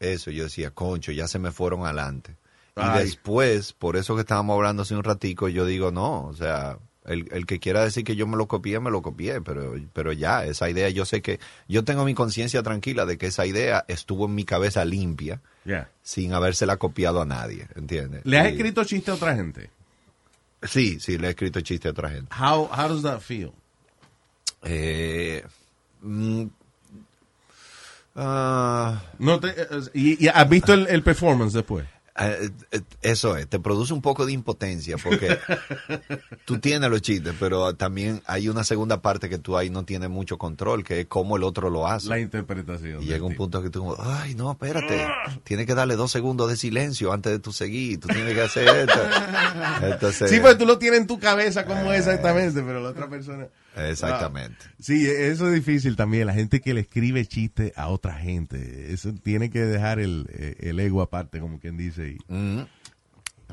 eso, yo decía, concho, ya se me fueron adelante. Y Ay. después, por eso que estábamos hablando hace un ratico, yo digo, no, o sea, el, el que quiera decir que yo me lo copié, me lo copié, pero, pero ya, esa idea, yo sé que, yo tengo mi conciencia tranquila de que esa idea estuvo en mi cabeza limpia, Ya. sin habérsela copiado a nadie, ¿entiendes? ¿Le has Y- escrito chistes a otra gente? Sí, sí, le he escrito chiste a otra gente. How, how does that feel? Eh, mm, ah, No te, eh, y, y has visto el, el performance después. Eh, eh, Eso es, te produce un poco de impotencia porque *laughs* tú tienes los chistes, pero también hay una segunda parte que tú ahí no tienes mucho control, que es cómo el otro lo hace. La interpretación. y llega un tipo. punto que tú, ay, no, espérate, tienes que darle dos segundos de silencio antes de tú seguir, tú tienes que hacer esto. *laughs* Entonces, Sí, pues tú lo tienes en tu cabeza como es exactamente, pero la otra persona... exactamente. Sí, eso es difícil también. La gente que le escribe chistes a otra gente. Eso tiene que dejar el, eh, el ego aparte, como quien dice. y- Ujú.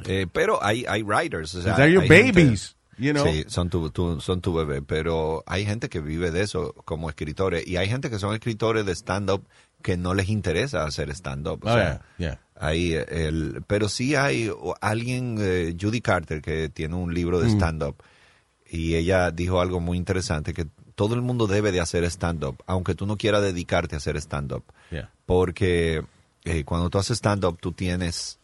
Eh, pero hay, hay writers, o sea, They're your hay gente- babies, you know. Sí, son tu, tu- son tu bebé, pero hay gente que vive de eso como escritores y hay gente que son escritores de stand-up que no les interesa hacer stand-up. Oh, yeah, yeah. hay el, pero sí hay alguien, eh, Judy Carter, que tiene un libro Mm. de stand-up y ella dijo algo muy interesante, que todo el mundo debe de hacer stand-up, aunque tú no quieras dedicarte a hacer stand-up Yeah. porque eh, cuando tú haces stand-up tú tienes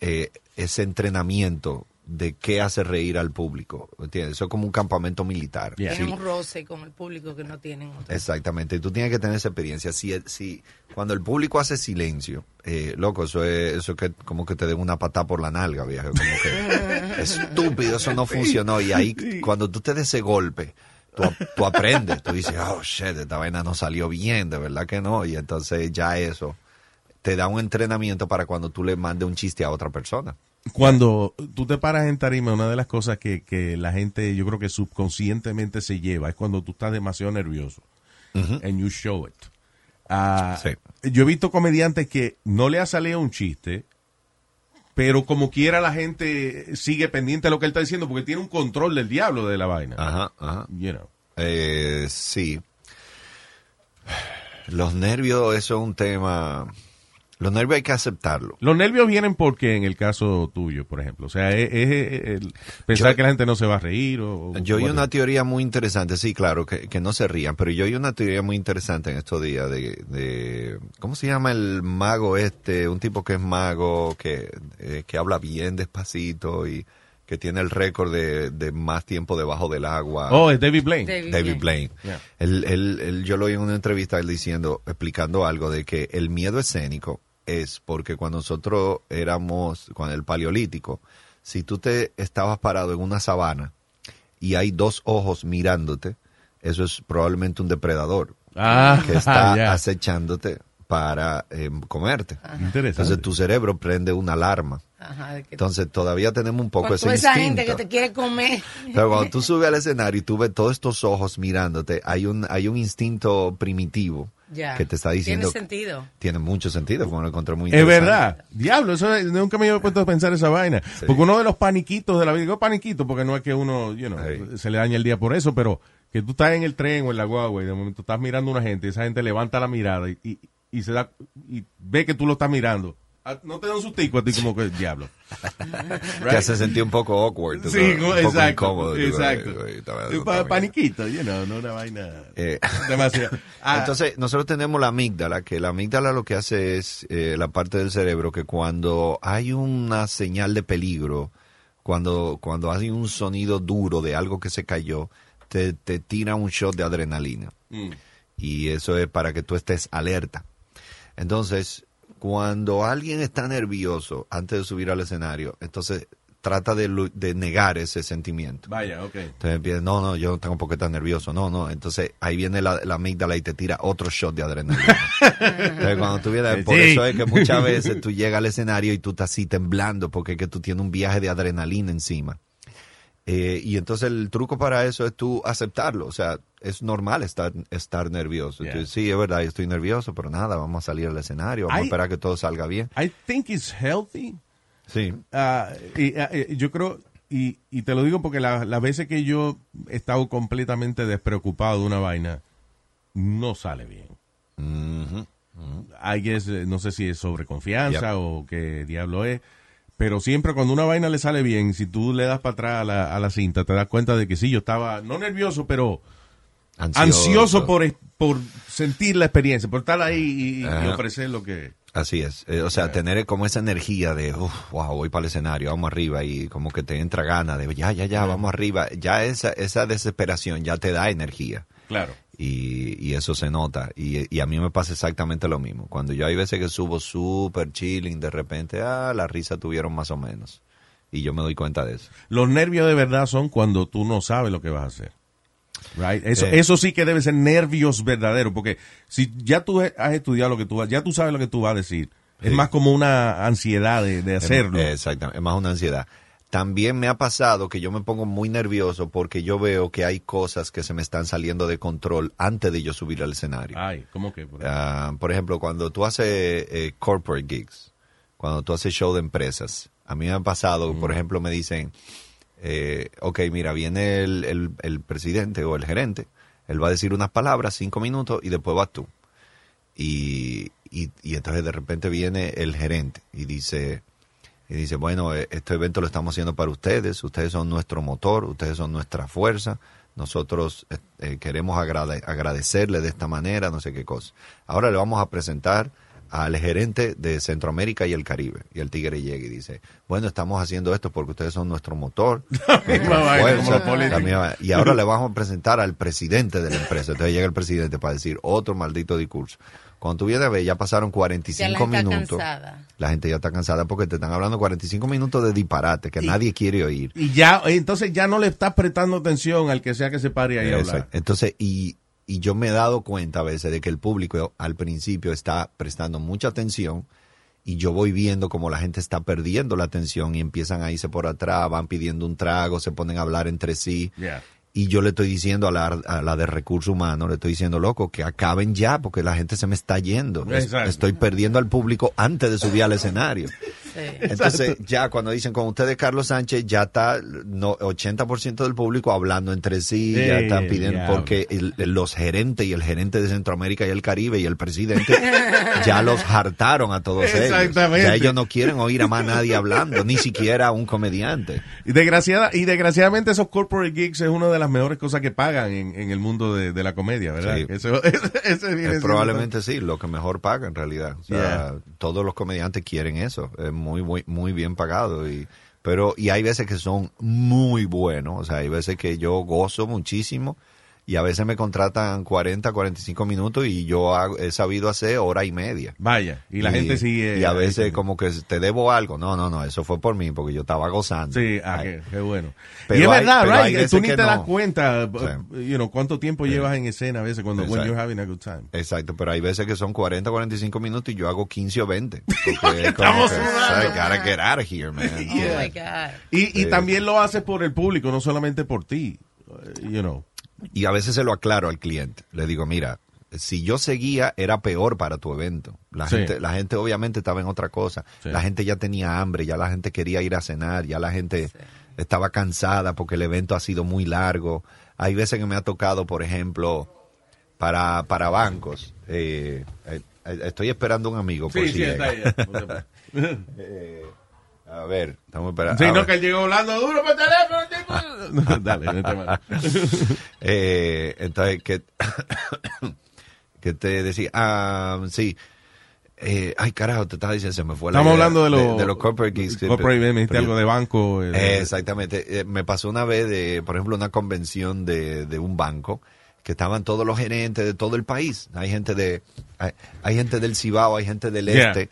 eh, ese entrenamiento de qué hace reír al público, ¿entiendes? Eso es como un campamento militar. Yeah. Tienen Sí, un roce con el público que no tienen. otro. exactamente, y tú tienes que tener esa experiencia. Si, si cuando el público hace silencio, eh, loco, eso es eso que como que te den una patada por la nalga, viejo, como que *laughs* estúpido, eso no funcionó y ahí cuando tú te des ese golpe, tú, tú aprendes, tú dices, oh shit, esta vaina no salió bien, de verdad que no, y entonces ya eso te da un entrenamiento para cuando tú le mandes un chiste a otra persona. Cuando tú te paras en tarima, una de las cosas que, que la gente, yo creo que subconscientemente se lleva, es cuando tú estás demasiado nervioso. And you show it. Ah, Sí. Yo he visto comediantes que no le ha salido un chiste, pero como quiera la gente sigue pendiente de lo que él está diciendo porque tiene un control del diablo de la vaina. Ajá, ajá. You know. Eh, sí. Los nervios, eso es un tema. Los nervios hay que aceptarlo. Los nervios vienen porque en el caso tuyo, por ejemplo. O sea, es, es- es el pensar Yo- que la gente no se va a reír. O, Yo oí una teoría muy interesante, sí, claro, que, que no se rían, pero yo oí una teoría muy interesante en estos días de, de ¿cómo se llama el mago este? Un tipo que es mago, que, eh, que habla bien despacito y que tiene el récord de, de más tiempo debajo del agua. Oh, es David Blaine. David David Blaine. Blaine. Yeah. Él- él- él- yo lo oí en una entrevista él diciendo, explicando algo de que el miedo escénico es porque cuando nosotros éramos, con el paleolítico, si tú te estabas parado en una sabana y hay dos ojos mirándote, eso es probablemente un depredador Ah, que está *laughs* ya. acechándote para eh, comerte. Interesante. Entonces tu cerebro prende una alarma. Ajá, Entonces todavía tenemos un poco ese toda esa instinto. gente que te quiere comer. Pero cuando tú subes al escenario y tú ves todos estos ojos mirándote, hay un, hay un instinto primitivo Ya. que te está diciendo... Tiene sentido. Tiene mucho sentido, como lo encontré muy Es verdad. Diablo, eso es- nunca me había puesto a pensar esa vaina. Sí. Porque uno de los paniquitos de la vida, digo paniquito porque no es que uno, you know, se le daña el día por eso, pero que tú estás en el tren o en la guagua y de momento estás mirando a una gente y esa gente levanta la mirada y, y, y se da, y ve que tú lo estás mirando. Ah, No te da un sustico a ti como que diablo. *laughs* Te hace sentir un poco awkward. Sí, un poco exacto. incómodo. exacto. pa- bien. paniquito, you know, no una vaina Eh, demasiado. *laughs* Ah, Entonces, nosotros tenemos la amígdala, que la amígdala lo que hace es eh, la parte del cerebro que cuando hay una señal de peligro, cuando, cuando hay un sonido duro de algo que se cayó, te, te tira un shot de adrenalina. mm. Y eso es para que tú estés alerta. Entonces, cuando alguien está nervioso antes de subir al escenario, entonces trata de, negar ese sentimiento. Vaya, ok. Entonces empieza, no, no, yo no tengo por qué estar nervioso, no, no. Entonces ahí viene la, la amígdala y te tira otro shot de adrenalina. *laughs* Entonces cuando tú vienes, por eso es que muchas veces tú llegas al escenario y tú estás así temblando porque es que tú tienes un viaje de adrenalina encima. Eh, y entonces el truco para eso es tú aceptarlo, o sea, es normal estar, estar nervioso. Yeah. Entonces, sí, es verdad, estoy nervioso, pero nada, vamos a salir al escenario, vamos Hay- a esperar que todo salga bien. I think it's healthy. Sí, Ah, y, eh, yo creo, y, y te lo digo porque la- las veces que yo he estado completamente despreocupado de una vaina, no sale bien. Ujú. I guess, eh, no sé si es sobreconfianza Yep. o qué diablo es, pero siempre cuando una vaina le sale bien, si tú le das para atrás a la, a la cinta, te das cuenta de que sí, yo estaba, no nervioso, pero ansioso, por, por sentir la experiencia, por estar ahí y, ofrecer lo que... Así es, Eh, o sea, tener como esa energía de, "Uf, wow, voy para el escenario, vamos arriba, y como que te entra gana de, ya, ya, ya, vamos arriba, ya esa, esa desesperación ya te da energía. Claro. Y, y eso se nota. Y, y a mí me pasa exactamente lo mismo. Cuando yo hay veces que subo súper chilling, de repente, ah, la risa tuvieron más o menos. Y yo me doy cuenta de eso. Los nervios de verdad son cuando tú no sabes lo que vas a hacer. Right? Eso, Eh. eso sí que debe ser nervios verdaderos, porque si ya tú has estudiado lo que tú vas, ya tú sabes lo que tú vas a decir. Es más como una ansiedad de, de hacerlo. Exactamente, es más una ansiedad. También me ha pasado que yo me pongo muy nervioso porque yo veo que hay cosas que se me están saliendo de control antes de yo subir al escenario. Ay, ¿cómo que? Por Ah, por ejemplo, cuando tú haces eh, corporate gigs, cuando tú haces show de empresas, a mí me ha pasado, por ejemplo, me dicen, eh, ok, mira, viene el, el- el presidente o el gerente, él va a decir unas palabras, cinco minutos, y después vas tú. Y, y, y entonces de repente viene el gerente y dice, y dice, bueno, eh, este evento lo estamos haciendo para ustedes, ustedes son nuestro motor, ustedes son nuestra fuerza, nosotros eh, queremos agrade- agradecerle de esta manera, no sé qué cosa. Ahora le vamos a presentar al gerente de Centroamérica y el Caribe. Y el tigre llega y dice, bueno, estamos haciendo esto porque ustedes son nuestro motor, *laughs* fuerza, misma- y ahora le vamos a presentar al presidente de la empresa. Entonces llega el presidente para decir otro maldito discurso. Cuando tú vienes a ver, ya pasaron 45 Ya la gente está minutos. cansada. La gente ya está cansada porque te están hablando 45 minutos de disparate que nadie quiere oír. Y ya, entonces ya no le estás prestando atención al que sea que se pare ahí a hablar. Entonces, y, y yo me he dado cuenta a veces de que el público al principio está prestando mucha atención y yo voy viendo como la gente está perdiendo la atención y empiezan a irse por atrás, van pidiendo un trago, se ponen a hablar entre sí. Yeah. Y yo le estoy diciendo a la, a la de recursos humanos, le estoy diciendo, loco, que acaben ya, porque la gente se me está yendo. Exacto. Estoy perdiendo al público antes de subir al escenario. *laughs* Sí. Entonces, ya cuando dicen con ustedes Carlos Sánchez, ya está no, 80% del público hablando entre sí, ya están pidiendo, porque el- los gerentes y el gerente de Centroamérica y el Caribe y el presidente *laughs* ya los hartaron a todos ellos. Exactamente. Ya ellos no quieren oír a más nadie hablando, ni siquiera a un comediante. Y, desgraciada, y desgraciadamente esos corporate gigs es una de las mejores cosas que pagan en, en el mundo de, de la comedia, ¿verdad? Sí. Eso, *laughs* ese viene Eh, siendo- probablemente sí, lo que mejor paga en realidad. O sea, Yeah. todos los comediantes quieren eso, es muy, muy, muy bien pagado. Y, pero, y hay veces que son muy buenos, o sea, hay veces que yo gozo muchísimo y a veces me contratan 40, 45 minutos y yo hago- he sabido hacer hora y media. Vaya, y la gente sigue. Y a veces como que te debo algo. No, no, no, eso fue por mí, porque yo estaba gozando. Sí, ah, qué, qué bueno. Pero y es hay- verdad, pero right? Tú ni te das cuenta, Sí. you know, cuánto tiempo llevas en escena a veces cuando when Exacto. you're having a good time. Exacto, pero hay veces que son 40, 45 minutos y yo hago 15 o 20. *laughs* Porque es como que, I gotta get out of here, man. Oh my God. Y, y Sí. también lo haces por el público, no solamente por ti. Uh, You know. Y a veces se lo aclaro al cliente. Le digo, mira, si yo seguía era peor para tu evento. La, Sí. gente, la gente obviamente estaba en otra cosa. Sí. La gente ya tenía hambre, ya la gente quería ir a cenar, ya la gente estaba cansada porque el evento ha sido muy largo. Hay veces que me ha tocado, por ejemplo, para, para bancos. eh, eh, eh, estoy esperando un amigo por si llega. *laughs* Eh, a ver, estamos esperando. Sí, no, que él llegó hablando duro por teléfono. tipo. *laughs* Dale, vete mal. *laughs* Eh, entonces, que, *coughs* que te decía, ah, sí. Eh, ay, carajo, te estaba diciendo, se me fue la Estamos idea hablando de los de, los corporate gigs. que- corporate, me dijiste algo de banco. eh, Eh, exactamente. Eh, me pasó una vez de, por ejemplo, una convención de, de un banco que estaban todos los gerentes de todo el país. Hay gente de, hay, hay gente del Cibao, hay gente del Yeah. este.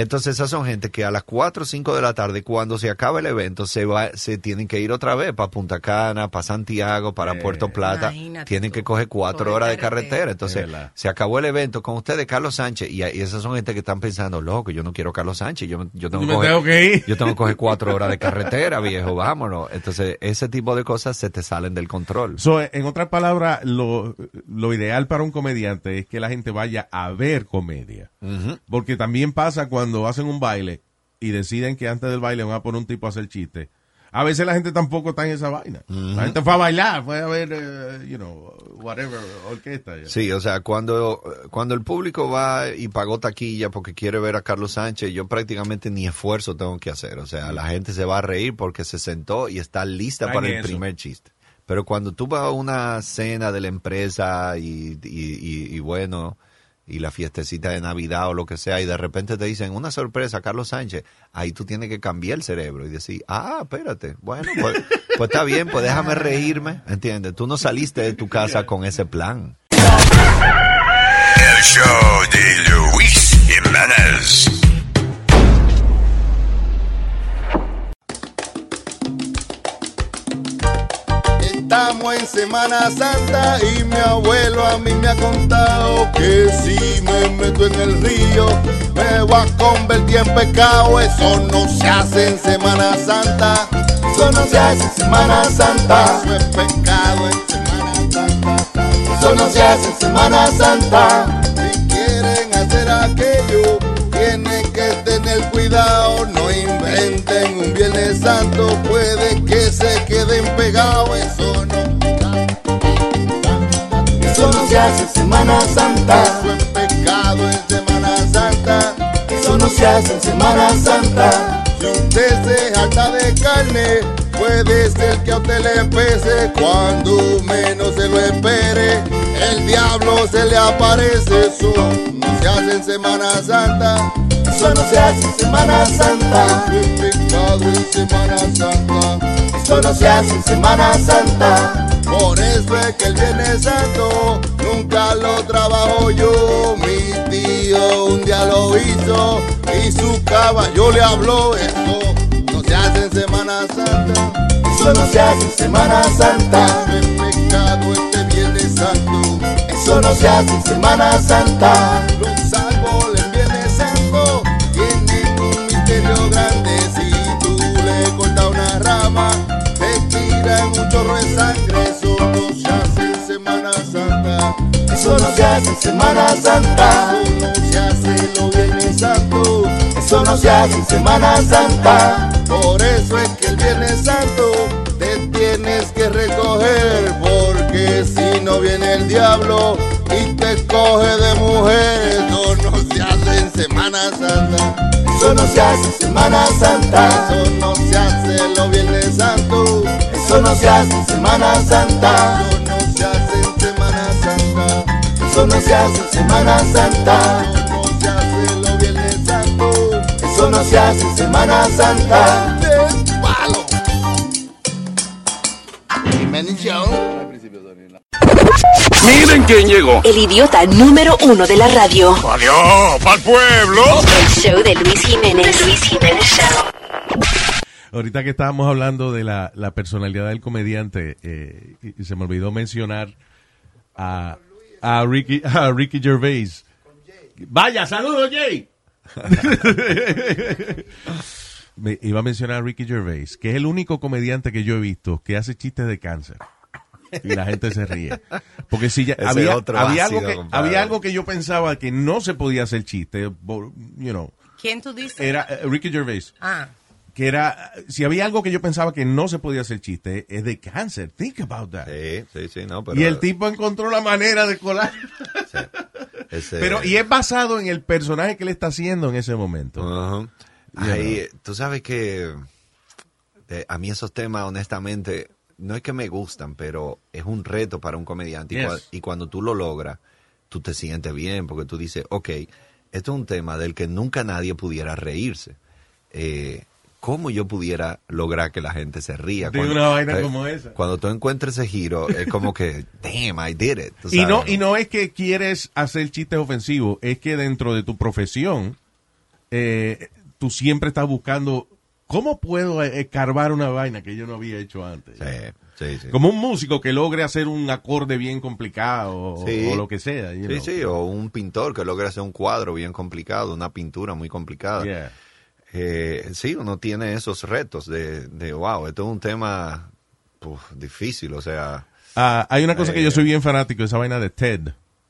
Entonces esas son gente que a las 4 o 5 de la tarde, cuando se acaba el evento, se va, se tienen que ir otra vez para Punta Cana, para Santiago, para Puerto Plata. Tienen tú. que coger cuatro horas de carretera. Entonces, se acabó el evento con ustedes, Carlos Sánchez, y, y esas son gente que están pensando, loco, yo no quiero Carlos Sánchez, yo, yo tengo, Yo que me coger- tengo que ir. yo tengo que coger cuatro horas de *laughs* carretera, viejo, vámonos. Entonces, ese tipo de cosas se te salen del control. So, en otras palabras, lo, lo ideal para un comediante es que la gente vaya a ver comedia. Porque también pasa cuando hacen un baile y deciden que antes del baile van a poner un tipo a hacer chiste. A veces la gente tampoco está en esa vaina. La gente fue a bailar, fue a ver, eh, you know, whatever, orquesta. Sí, o sea, cuando, cuando el público va y pagó taquilla porque quiere ver a Carlos Sánchez, yo prácticamente ni esfuerzo tengo que hacer. O sea, la gente se va a reír porque se sentó y está lista para el eso. primer chiste. Pero cuando tú vas a una cena de la empresa y, y, y- y bueno, y la fiestecita de Navidad o lo que sea, y de repente te dicen una sorpresa, Carlos Sánchez, ahí tú tienes que cambiar el cerebro y decir, ah, espérate, bueno, pues, pues está bien, pues déjame reírme, ¿entiendes? Tú no saliste de tu casa con ese plan. El show de Luis. Estamos en Semana Santa y mi abuelo a mí me ha contado que si me meto en el río me voy a convertir en pecado. Eso no se hace en Semana Santa. Eso no se hace en Semana Santa. Eso es pecado en Semana Santa. Eso no se hace en Semana Santa. Si quieren hacer aquello, tienen que tener cuidado. No inventen un Viernes Santo, puede que se queden pegados. Se hace Semana Santa. Eso es pecado en Semana Santa. Eso no se hace en Semana Santa. Si usted se harta de carne, puede ser que a usted le pese cuando menos se lo espere. El diablo se le aparece. Eso no se hace en Semana Santa. Eso no se hace en Semana Santa. Eso es pecado en Semana Santa. Eso no se hace en Semana Santa. Por eso es que el Viernes Santo nunca lo trabajo yo. Mi tío un día lo hizo y su caballo le habló. Esto no se hace en Semana Santa. Eso no se hace en Semana Santa. Es pecado este Viernes Santo. Eso no se hace en Semana Santa. Eso no se hace en Semana Santa. Se hace los Viernes Santo. Eso no se hace en Semana Santa. Por eso es que el Viernes Santo te tienes que recoger. Porque si no viene el diablo y te coge de mujer, eso no se hace en Semana Santa. Eso no se hace en Semana Santa. Eso no se hace los Viernes Santo. Eso no se hace en Semana Santa. Eso no se hace en Semana Santa. Eso no se hace los Viernes. Eso no se hace en Semana Santa. ¡Palo! Jiménez Show. Miren quién llegó. El idiota número uno de la radio. Adiós, pa'l pueblo. El show de Luis Jiménez. Luis Jiménez Show. Ahorita que estábamos hablando de la, la personalidad del comediante, eh, y se me olvidó mencionar a, a, Ricky, *laughs* a Ricky Gervais. Vaya, saludos, Jay. *laughs* Me iba a mencionar a Ricky Gervais, que es el único comediante que yo he visto que hace chistes de cáncer. Y la gente se ríe. Porque si ya, había, otro había, ácido, algo que, había algo que yo pensaba que no se podía hacer chiste, you know, ¿Quién tú dices? era eh, Ricky Gervais Ah, que era, si había algo que yo pensaba que no se podía hacer chiste, es de cáncer. Think about that. Sí, sí, sí, no, pero... y el tipo encontró la manera de colar. ese- Pero, y es basado en el personaje que le está haciendo en ese momento. Ajá. You Ahí, know. tú sabes que eh, a mí esos temas, honestamente, no es que me gustan, pero es un reto para un comediante. Y, Yes. cua- y cuando tú lo logras, tú te sientes bien, porque tú dices, ok, esto es un tema del que nunca nadie pudiera reírse. Eh, ¿Cómo yo pudiera lograr que la gente se ría? De una vaina como esa. Cuando tú encuentres ese giro, es como que, *laughs* damn, I did it. Y no, y no es que quieres hacer chistes ofensivos, es que dentro de tu profesión, eh, tú siempre estás buscando, ¿cómo puedo escarbar una vaina que yo no había hecho antes? Sí, sí, sí. Como un músico que logre hacer un acorde bien complicado o, Sí. o lo que sea. you Sí, know. sí, o un pintor que logra hacer un cuadro bien complicado, una pintura muy complicada. Yeah. Eh, sí, uno tiene esos retos de, de wow, esto es un tema puf, difícil, o sea, Ah, hay una cosa que Eh. yo soy bien fanático, esa vaina de TED.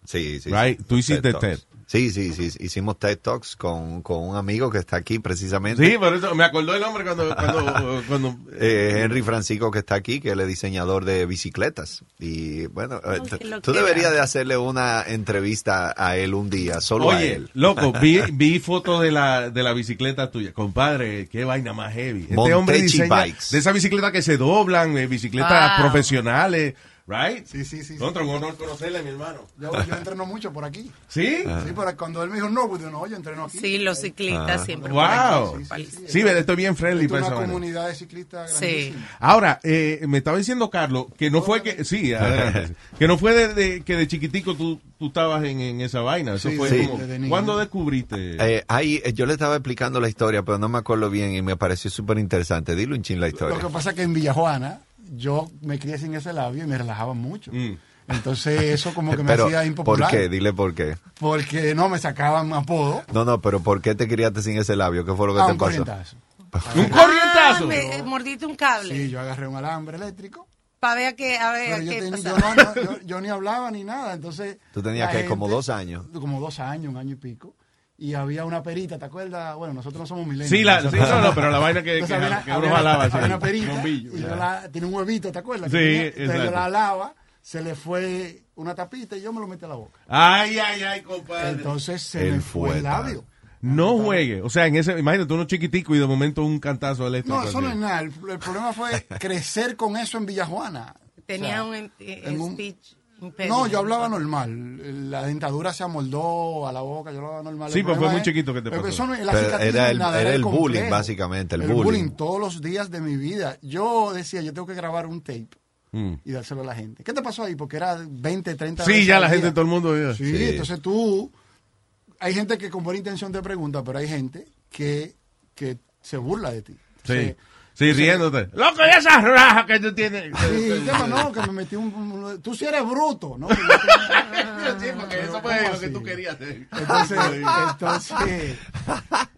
sí, sí. Right, sí. tú hiciste. TED. Sí, sí, sí, hicimos TED Talks con, con un amigo que está aquí precisamente. Sí, por eso me acordó el nombre cuando... cuando, *laughs* cuando Eh, Henry Francisco que está aquí, que él es diseñador de bicicletas. Y bueno, eh, qué tú- deberías de hacerle una entrevista a él un día, solo a Oye, él. loco, *laughs* vi, vi fotos de la, de la bicicleta tuya. Compadre, qué vaina más heavy. Este Montechi hombre diseña Bikes. de esas bicicletas que se doblan, eh, bicicletas Wow. profesionales, right? Sí, sí, sí. sí. Otro un honor conocerle, mi hermano. Yo, yo entreno mucho por aquí. ¿Sí? Sí, pero cuando él me dijo no, pues yo no, yo entreno aquí. sí, los ciclistas Ah. siempre. Wow. aquí. Sí, sí, Sí, estoy bien friendly es una comunidad de ciclistas Sí. Ahora, eh, me estaba diciendo Carlos que no fue que, sí, adelante, *laughs* que no fue de, de- que de chiquitico tú, tú estabas en, en esa vaina. Eso Sí, fue sí. como. ¿cuándo descubriste? Eh, ahí, eh, yo le estaba explicando la historia, pero no me acuerdo bien y me pareció súper interesante. Dile un chin la historia. Lo que pasa es que en Villajuana yo me crié sin ese labio y me relajaba mucho. Mm. Entonces eso *laughs* como que me pero, hacía impopular. ¿por qué? Dile por qué. Porque no me sacaban apodo. No, no, pero ¿por qué te criaste sin ese labio? ¿Qué fue lo que Ah, te un pasó? corrientazo. *laughs* ¡Un Ah, corrientazo! me- mordiste un cable. Sí, yo agarré un alambre eléctrico. Para ver qué, a ver, Pero yo, qué tenía- pasaba. yo, no, no, yo, *laughs* yo ni hablaba ni nada. Entonces. Tú tenías que como dos años. Como dos años, un año y pico. Y había una perita, ¿te acuerdas? Bueno, nosotros no somos milenios. Sí, la, sí, no, no, pero la vaina que, que, había que uno había- jalaba así, había una perita bombillo. y yo la, tiene un huevito, ¿te acuerdas? Sí, entonces yo la lava, se le fue una tapita y yo me lo metí a la boca. Ay, ay, ay, compadre. Entonces se Él me fue el labio. no juegue. O sea, en ese, imagínate uno chiquitico y de momento un cantazo eléctrico. No, eso no es nada. El, el problema fue *laughs* crecer con eso en Villajuana. Tenía O sea, un eh, en un- speech. No, yo hablaba normal. La dentadura se amoldó a la boca, yo hablaba normal. Sí, pues fue muy es- chiquito que te pero pasó. eso no- la era el- nada, era el bullying, básicamente, el el bullying. bullying todos los días de mi vida. Yo decía, yo tengo que grabar un tape Mm. y dárselo a la gente. ¿Qué te pasó ahí? Porque era 20, 30 Sí, veces ya la gente, día. todo el mundo. Sí, Sí. entonces tú... Hay gente que con buena intención te pregunta, pero hay gente que, que se burla de ti. Sí. Sí, riéndote. Loco, y esas rajas que tú tienes. Sí, ¿qué más? no, que me metí un, un- Tú sí eres bruto, ¿no? *laughs* Sí, porque eso fue ¿Cómo lo que tú querías hacer. Entonces, entonces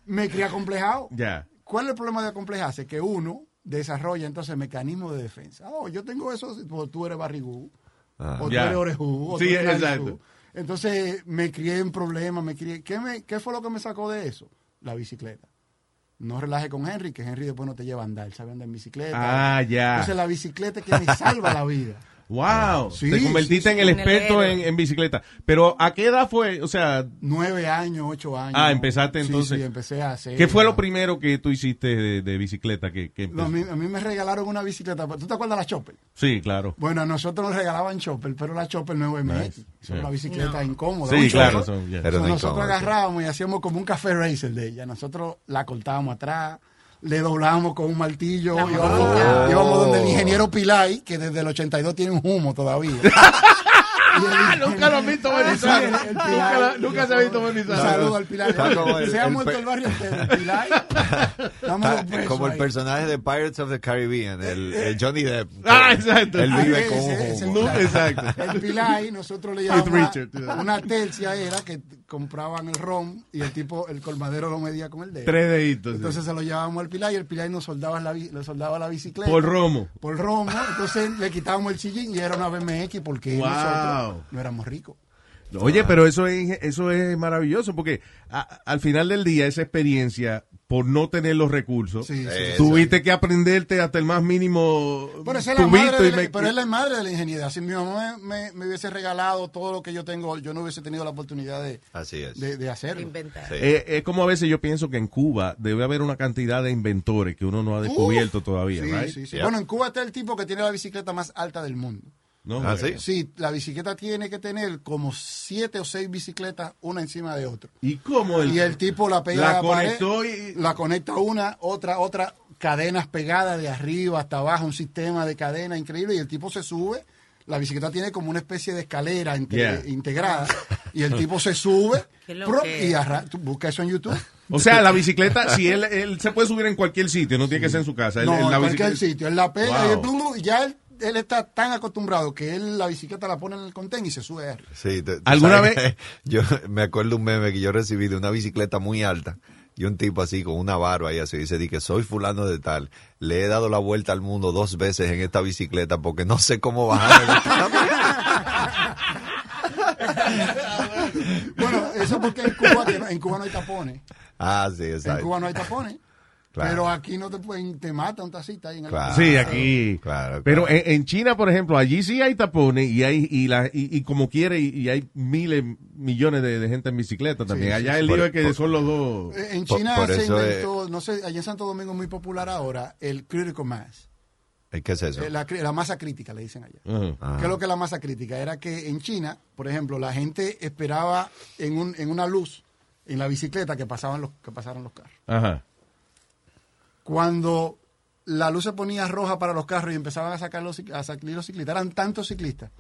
me crié acomplejado. Ya. ¿Cuál es el problema de acomplejarse? Que uno desarrolla entonces mecanismos de defensa. Oh, yo tengo eso, pues tú eres barrigú, Ah. o tú Ya. eres orejú, o Sí, tú eres exacto. Entonces me crié en problemas, me crié. ¿Qué, me, ¿Qué fue lo que me sacó de eso? La bicicleta. No relaje con Henry, que Henry después no te lleva a andar, sabe andar en bicicleta. Ah, ya. Entonces la bicicleta es que me salva la vida. *laughs* Wow. Sí, Te convertiste sí, en el experto En bicicleta. Pero ¿a qué edad fue? O sea, Nueve años, ocho años. Ah, empezaste entonces. Sí, empecé a hacer. ¿qué fue lo primero que tú hiciste de, de bicicleta? Que, que No, a, empezó? mí, a mí me regalaron una bicicleta. ¿Tú te acuerdas de la Chopper? Sí, claro. Bueno, a nosotros nos regalaban Chopper, pero la Chopper no es MX. Nice. Es Yeah. una bicicleta incómoda. Sí, claro. son-. Pero So, no nosotros incómodo, sí. agarrábamos y hacíamos como un café racer de ella. Nosotros la cortábamos atrás, le doblábamos con un martillo. La Íbamos, donde el ingeniero Pilay, que desde el 82 tiene un humo todavía. *laughs* nunca lo han visto el- el Nunca, Pilar. nunca se ha visto Un bonizar. saludo al Pilar. Se ha muerto el barrio entero. El Pilar. Como el personaje de Pirates of the Caribbean, el, el Johnny Depp. Ah, exacto. Él vive Ah, con un exacto. El Pilay, nosotros le llamamos una, Richard, yeah. una tercia era que compraban el ron y el tipo, el colmadero lo medía con el dedo. Tres deditos. Entonces se lo llevábamos al Pilay y el Pilay nos soldaba la, soldaba la bicicleta. Por romo. Por romo. Entonces le quitábamos el sillín y era una BMX porque Wow. no éramos ricos. Oye, pero eso es, eso es maravilloso porque a- al final del día esa experiencia, por no tener los recursos, Sí, sí, sí. tuviste que aprenderte hasta el más mínimo Pero, esa es la madre la, me- pero es la madre de la ingeniería. Si mi mamá me, me- me hubiese regalado todo lo que yo tengo, yo no hubiese tenido la oportunidad de, Así es. de, de hacerlo. Inventar. Sí. Eh, es como a veces yo pienso que en Cuba debe haber una cantidad de inventores que uno no ha descubierto todavía, Sí, right? sí, sí. Yeah. Bueno, en Cuba está el tipo que tiene la bicicleta más alta del mundo. No, Ah, sí. Sí, la bicicleta tiene que tener como siete o seis bicicletas una encima de otra. ¿Y cómo el, Y el tipo la pega la a la pared, conectó y la conecta una, otra, otra, cadenas pegadas de arriba hasta abajo, un sistema de cadena increíble y el tipo se sube. La bicicleta tiene como una especie de escalera inte- Yeah. integrada y el tipo se sube *laughs* que- y arra- tú busca eso en YouTube. O sea, la bicicleta, si él, él se puede subir en cualquier sitio, no tiene que ser en su casa. Él- no, él- la en cualquier bicicleta- sitio. Él la pega Wow. y, el ya él, él está tan acostumbrado que él la bicicleta la pone en el contén y se sube arriba. Sí, te- ¿Alguna sabes vez- *laughs* Yo me acuerdo un meme que yo recibí de una bicicleta muy alta y un tipo así con una barba ahí así dice di que soy fulano de tal. Le he dado la vuelta al mundo dos veces en esta bicicleta porque no sé cómo bajar. *laughs* Bueno, eso porque en Cuba, en Cuba no hay tapones. ah, sí, En exacto. Cuba no hay tapones. Claro. Pero aquí no te pueden, te mata un tacita ahí en el Claro. Sí, aquí. Claro, Pero en, en China, por ejemplo, allí sí hay tapones y hay y, la, y, y como quiere y, y hay miles, millones de, de gente en bicicleta también. Sí, allá sí, el lío Por- es que por- son los dos. Eh, En China por se es- inventó, no sé, allá en Santo Domingo es muy popular ahora, el critical mass. ¿Qué es eso? Eh, La, masa crítica, le dicen allá. Ah. ¿Qué es lo que es la masa crítica? Era que en China, por ejemplo, la gente esperaba en, un, en una luz en la bicicleta que pasaban los que pasaran los carros. Ajá. Cuando la luz se ponía roja para los carros y empezaban a sacar los, a salir los ciclistas, eran tantos ciclistas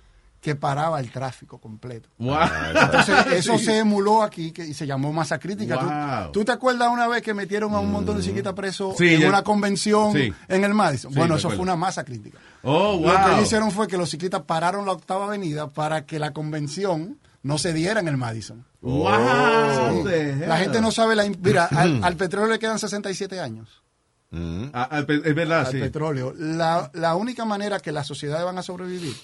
que paraba el tráfico completo. Wow. Entonces, *laughs* eso se emuló aquí que, y se llamó masa crítica. ¿Tú- Wow. ¿Tú, te acuerdas una vez que metieron a un montón de ciclistas presos Sí, en ya- una convención sí. en el Madison? Bueno, eso fue una masa crítica. Oh, wow. Lo que hicieron fue que los ciclistas pararon la octava avenida para que la convención no se diera en el Madison. La gente no sabe la... Mira, al, al petróleo le quedan 67 años. Mm. Ah, ah, es verdad, Al sí. petróleo. La, la única manera que las sociedades van a sobrevivir,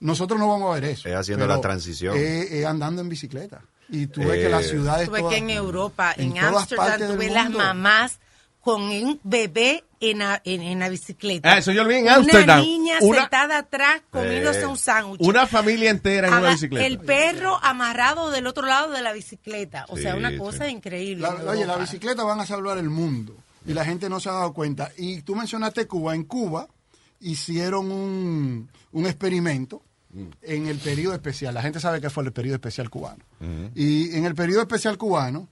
nosotros no vamos a ver eso. Es haciendo la transición. Es es andando en bicicleta. Y tú ves que Eh, las ciudades... Tú ves todas- que en Europa, en, Ámsterdam, ves las mamás con un bebé en la, en, en la bicicleta. Ah, eso yo lo vi en Una Ámsterdam. niña Una- sentada atrás comiéndose Eh, un sándwich. Una familia entera en una Haga- bicicleta. El perro amarrado del otro lado de la bicicleta. O sea, Sí, una sí. cosa increíble. La- oye, la bicicleta van a salvar el mundo y la gente no se ha dado cuenta. Y tú mencionaste Cuba. En Cuba hicieron un, un experimento en el periodo especial. La gente sabe que fue el periodo especial cubano. Y en el periodo especial cubano,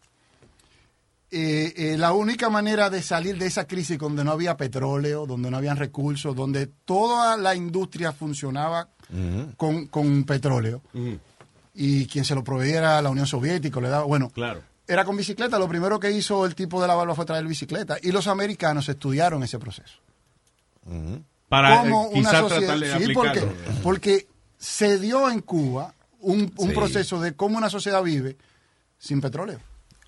eh, eh, la única manera de salir de esa crisis donde no había petróleo, donde no habían recursos, donde toda la industria funcionaba con, con petróleo, y quien se lo proveía era la Unión Soviética, le daba, bueno, Claro. Era con bicicleta. Lo primero que hizo el tipo de la barba fue traer bicicleta. Y los americanos estudiaron ese proceso. Para Como eh, una quizás sociedad- tratar de sí, porque, aplicarlo. porque se dio en Cuba un, un Sí. proceso de cómo una sociedad vive sin petróleo.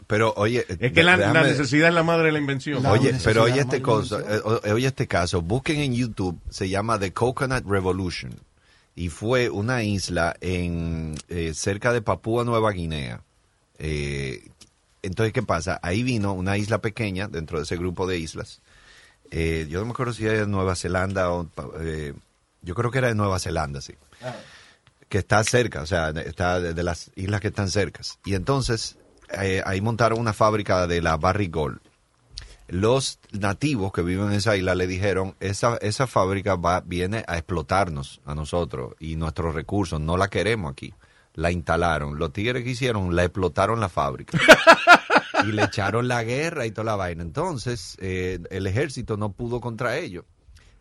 Pero oye, Es que la, la necesidad es la madre de la invención. La- Oye, pero oye este cosa, eh, oye este caso, busquen en YouTube, se llama The Coconut Revolution y fue una isla en eh, cerca de Papúa Nueva Guinea. Eh, entonces, ¿qué pasa? Ahí vino una isla pequeña dentro de ese grupo de islas. Eh, yo no me acuerdo si era de Nueva Zelanda o eh, yo creo que era de Nueva Zelanda, sí. Que está cerca, o sea, está de, de las islas que están cercas. Y entonces eh, ahí montaron una fábrica de la Barry Gold los nativos que viven en esa isla le dijeron, esa, esa fábrica va, viene a explotarnos a nosotros y nuestros recursos, no la queremos aquí. La instalaron. Los tigres que hicieron, la explotaron la fábrica. *laughs* y le echaron la guerra y toda la vaina. Entonces, eh, el ejército no pudo contra ellos.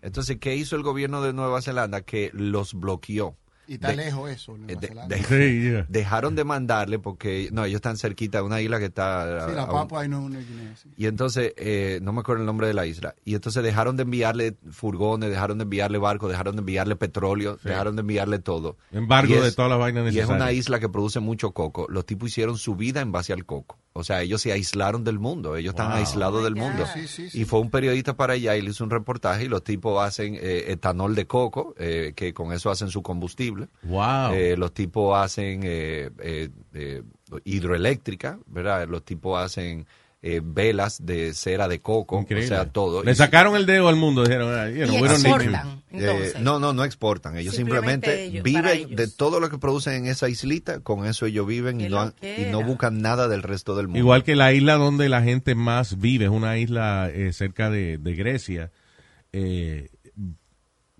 Entonces, ¿qué hizo el gobierno de Nueva Zelanda? Que los bloqueó. Y está de- lejos eso. eh, de- de- Sí, yeah. dejaron de mandarle porque, no, ellos están cerquita de una isla que está... Sí, la a un- Papua y no Guinea. sí. y entonces, eh, no me acuerdo el nombre de la isla. Y entonces dejaron de enviarle furgones, dejaron de enviarle barcos, dejaron de enviarle petróleo, dejaron de enviarle todo. Embargo Y de todas las vainas Y es necesarias. una isla que produce mucho coco. Los tipos hicieron su vida en base al coco. O sea, ellos se aislaron del mundo. Ellos están aislados Oh del mundo. God. Sí, sí, sí. Y fue un periodista para allá y le hizo un reportaje y los tipos hacen eh, etanol de coco, eh, que con eso hacen su combustible. Wow. Eh, los tipos hacen eh, eh, eh, hidroeléctrica, ¿verdad? Los tipos hacen eh, velas de cera de coco, Increíble. o sea, todo. Le Y- sacaron el dedo al mundo. Dijeron, ah, you know, Y exportan, eh, no, no, no exportan. Ellos Simplemente simplemente, ellos, para viven ellos. de todo lo que producen en esa islita, con eso ellos viven y no, y no buscan nada del resto del mundo. Igual que la isla donde la gente más vive, es una isla eh, cerca de, de Grecia. Eh,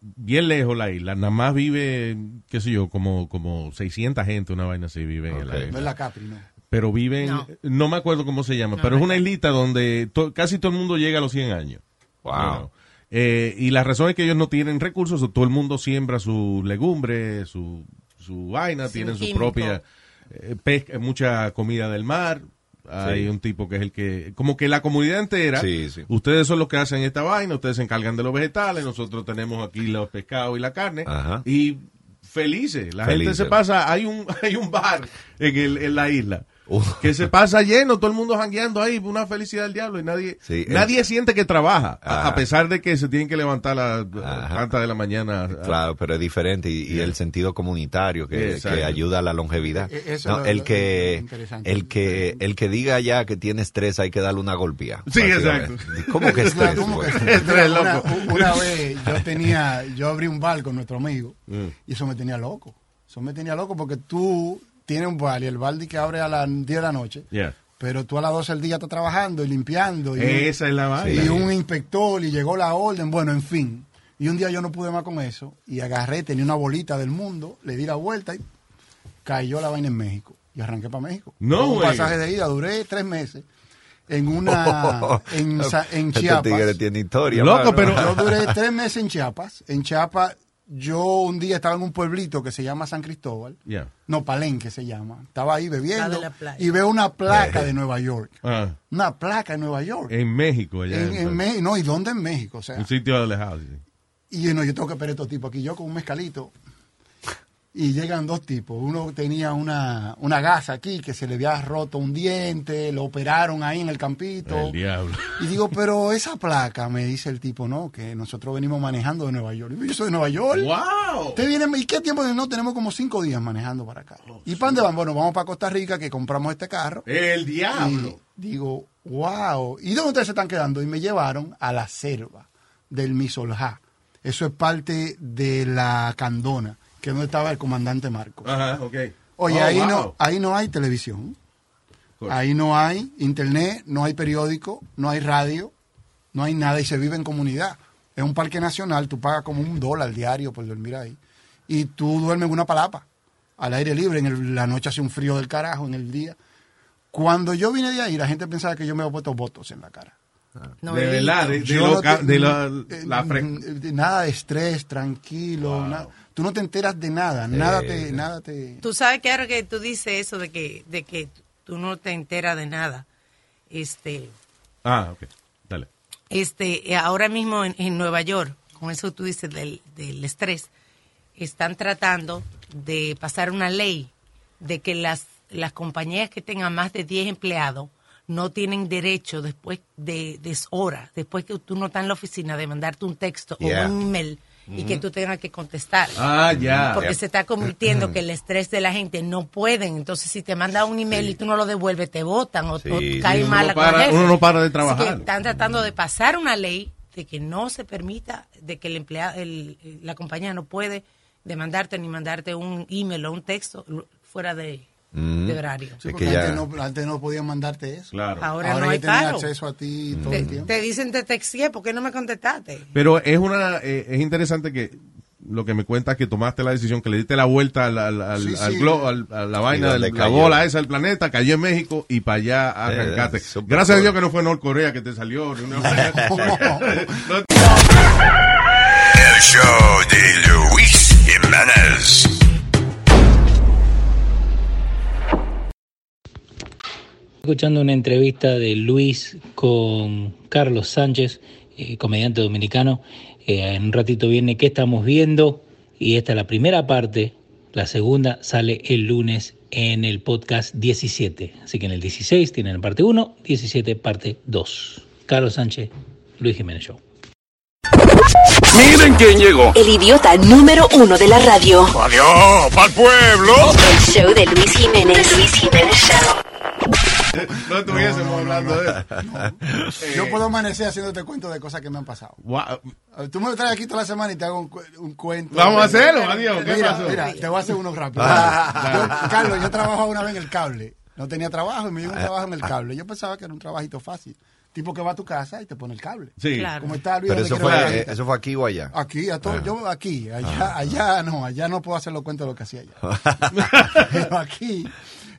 bien lejos la isla, nada más vive, qué sé yo, como, como 600 gente, una vaina así vive en la Ok. No isla. es la Capri, no. Pero viven, no. No. me acuerdo cómo se llama, No, pero no es una islita donde to- casi todo el mundo llega a los 100 años. Wow. You know. Eh, y la razón es que ellos no tienen recursos, o todo el mundo siembra su legumbre, su, su vaina, Sin tienen su químico. propia eh, pesca, mucha comida del mar. Hay Sí. un tipo que es el que, como que la comunidad entera, Sí, sí. ustedes son los que hacen esta vaina, ustedes se encargan de los vegetales, nosotros tenemos aquí los pescados y la carne, Ajá. y felices. La gente se pasa, hay un, *laughs* hay un bar en, el, en la isla. Que se pasa lleno, todo el mundo jangueando ahí, una felicidad del diablo y nadie, Sí, nadie siente que trabaja, a, pesar de que se tienen que levantar a las tantas de la mañana. Claro, pero es diferente y, y el sentido comunitario que, que ayuda a la longevidad. E- eso No, es lo- el lo- que el que el que diga ya que tiene estrés hay que darle una golpeada. Sí, exacto. ¿Cómo que estrés? ¿cómo que estrés? Una vez yo tenía, yo abrí un bar con nuestro amigo Mm. y eso me tenía loco. Eso me tenía loco porque tú tienes un bar y el bar que abre a las 10 de la noche, Yeah. pero tú a las 12 del día estás trabajando y limpiando. Y, Esa es la vaina. y un inspector y llegó la orden, bueno, en fin. Y un día yo no pude más con eso y agarré, tenía una bolita del mundo, le di la vuelta y cayó la vaina en México. Y arranqué para México. No, un pasaje de ida, duré tres meses en una, en, Sa- en Este Chiapas. tigre tiene historia. Loco, mano. pero- Yo duré tres meses en Chiapas. En Chiapas, yo un día estaba en un pueblito que se llama San Cristóbal. Yeah. No, Palenque se llama. Estaba ahí bebiendo y veo una placa de Nueva York. Ah, Una placa de Nueva York. en México, allá En, en- Me- no, ¿y dónde en México? O sea, un sitio alejado. sí. y bueno, yo tengo que esperar a estos tipos aquí. Yo con un mezcalito. Y llegan dos tipos. Uno tenía una, una gasa aquí que se le había roto un diente, lo operaron ahí en el campito. El diablo. Y digo, pero esa placa, me dice el tipo, no, que nosotros venimos manejando de Nueva York. Yo soy de Nueva York. ¡Wow! ¿Usted viene, ¿Y qué tiempo? No, tenemos como cinco días manejando para acá. ¿Y para dónde van? Bueno, vamos para Costa Rica, que compramos este carro. El diablo. Y digo, wow. ¿Y dónde ustedes se están quedando? Y me llevaron a la selva del Misoljá. Eso es parte de la Candona, que es donde estaba el comandante Marcos. Ajá, ok. Oye, Oh, ahí, wow. no, ahí no hay televisión. Ahí no hay internet, no hay periódico, no hay radio, no hay nada y se vive en comunidad. Es un parque nacional, tú pagas como un dólar diario por dormir ahí. Y tú duermes en una palapa, al aire libre, en el- la noche hace un frío del carajo, en el día. Cuando yo vine de ahí, la gente pensaba que yo me había puesto votos en la cara. No, de verdad, de, de Yo lo no ca- te- de la, eh, la nada de estrés, tranquilo. nada. Tú no te enteras de nada, nada te, nada te. Tú sabes que ahora que tú dices eso de que, de que tú no te enteras de nada, este, Ah, ok. Dale. este, eh, ahora mismo en, en Nueva York, con eso tú dices del, del estrés, están tratando de pasar una ley de que las, las compañías que tengan más de 10 empleados no tienen derecho después de, de horas, después que tú no estás en la oficina, de mandarte un texto Yeah. o un email y que tú tengas que contestar. Ah, ya. Porque se está convirtiendo que el *clears throat* estrés de la gente no pueden. Entonces, si te manda un email y tú no lo devuelves, te votan o, Sí, o sí. cae Uno mal no la para- uno no para de trabajar. están tratando de pasar una ley de que no se permita, de que el empleado, el, la compañía no puede demandarte ni mandarte un email o un texto fuera de, Mm. de horario. Sí, Es porque que ya- antes, no, antes no podían mandarte eso. Claro. Ahora, Ahora no hay paro. acceso a ti todo Te, el tiempo. te dicen te texté, ¿por qué no me contestaste? Pero es una eh, es interesante que lo que me cuentas que tomaste la decisión, que le diste la vuelta al, al, al, Sí, al sí. glo- al- a la vaina, de la bola esa del planeta, cayó en México y para allá arrancaste. Eh, Gracias a Dios que no fue Norcorea que te salió. ni una *laughs* El show de Luis Jiménez. Escuchando una entrevista de Luis con Carlos Sánchez, eh, comediante dominicano. Eh, en un ratito viene qué estamos viendo y esta es la primera parte. La segunda sale el lunes en el podcast 17. Así que en el 16 tienen parte 1, 17 parte 2. Carlos Sánchez, Luis Jiménez Show. Miren quién llegó. El idiota número uno de la radio. Adiós, pa'l pueblo. El show de Luis Jiménez. The Luis Jiménez Show. No estuviésemos hablando de eso. Yo puedo amanecer haciéndote cuento de cosas que me han pasado. Wow. Tú me traes aquí toda la semana y te hago un, cu- un cuento. Vamos a hacerlo, adiós. ¿Qué Mira, pasó? mira, te voy a hacer uno rápido. Ah, Yo- Carlos, yo trabajaba una vez en el cable. No tenía trabajo y me dio Ah. un trabajo en el cable. Yo pensaba que era un trabajito fácil. Tipo que va a tu casa y te pone el cable. Sí. Claro. Como está Luis, Pero ¿dónde eso fue, eh, eso fue aquí o allá. Aquí, a todo, Ah. yo aquí, allá, allá no, allá no puedo hacer los cuentos de lo que hacía allá. *laughs* Pero aquí,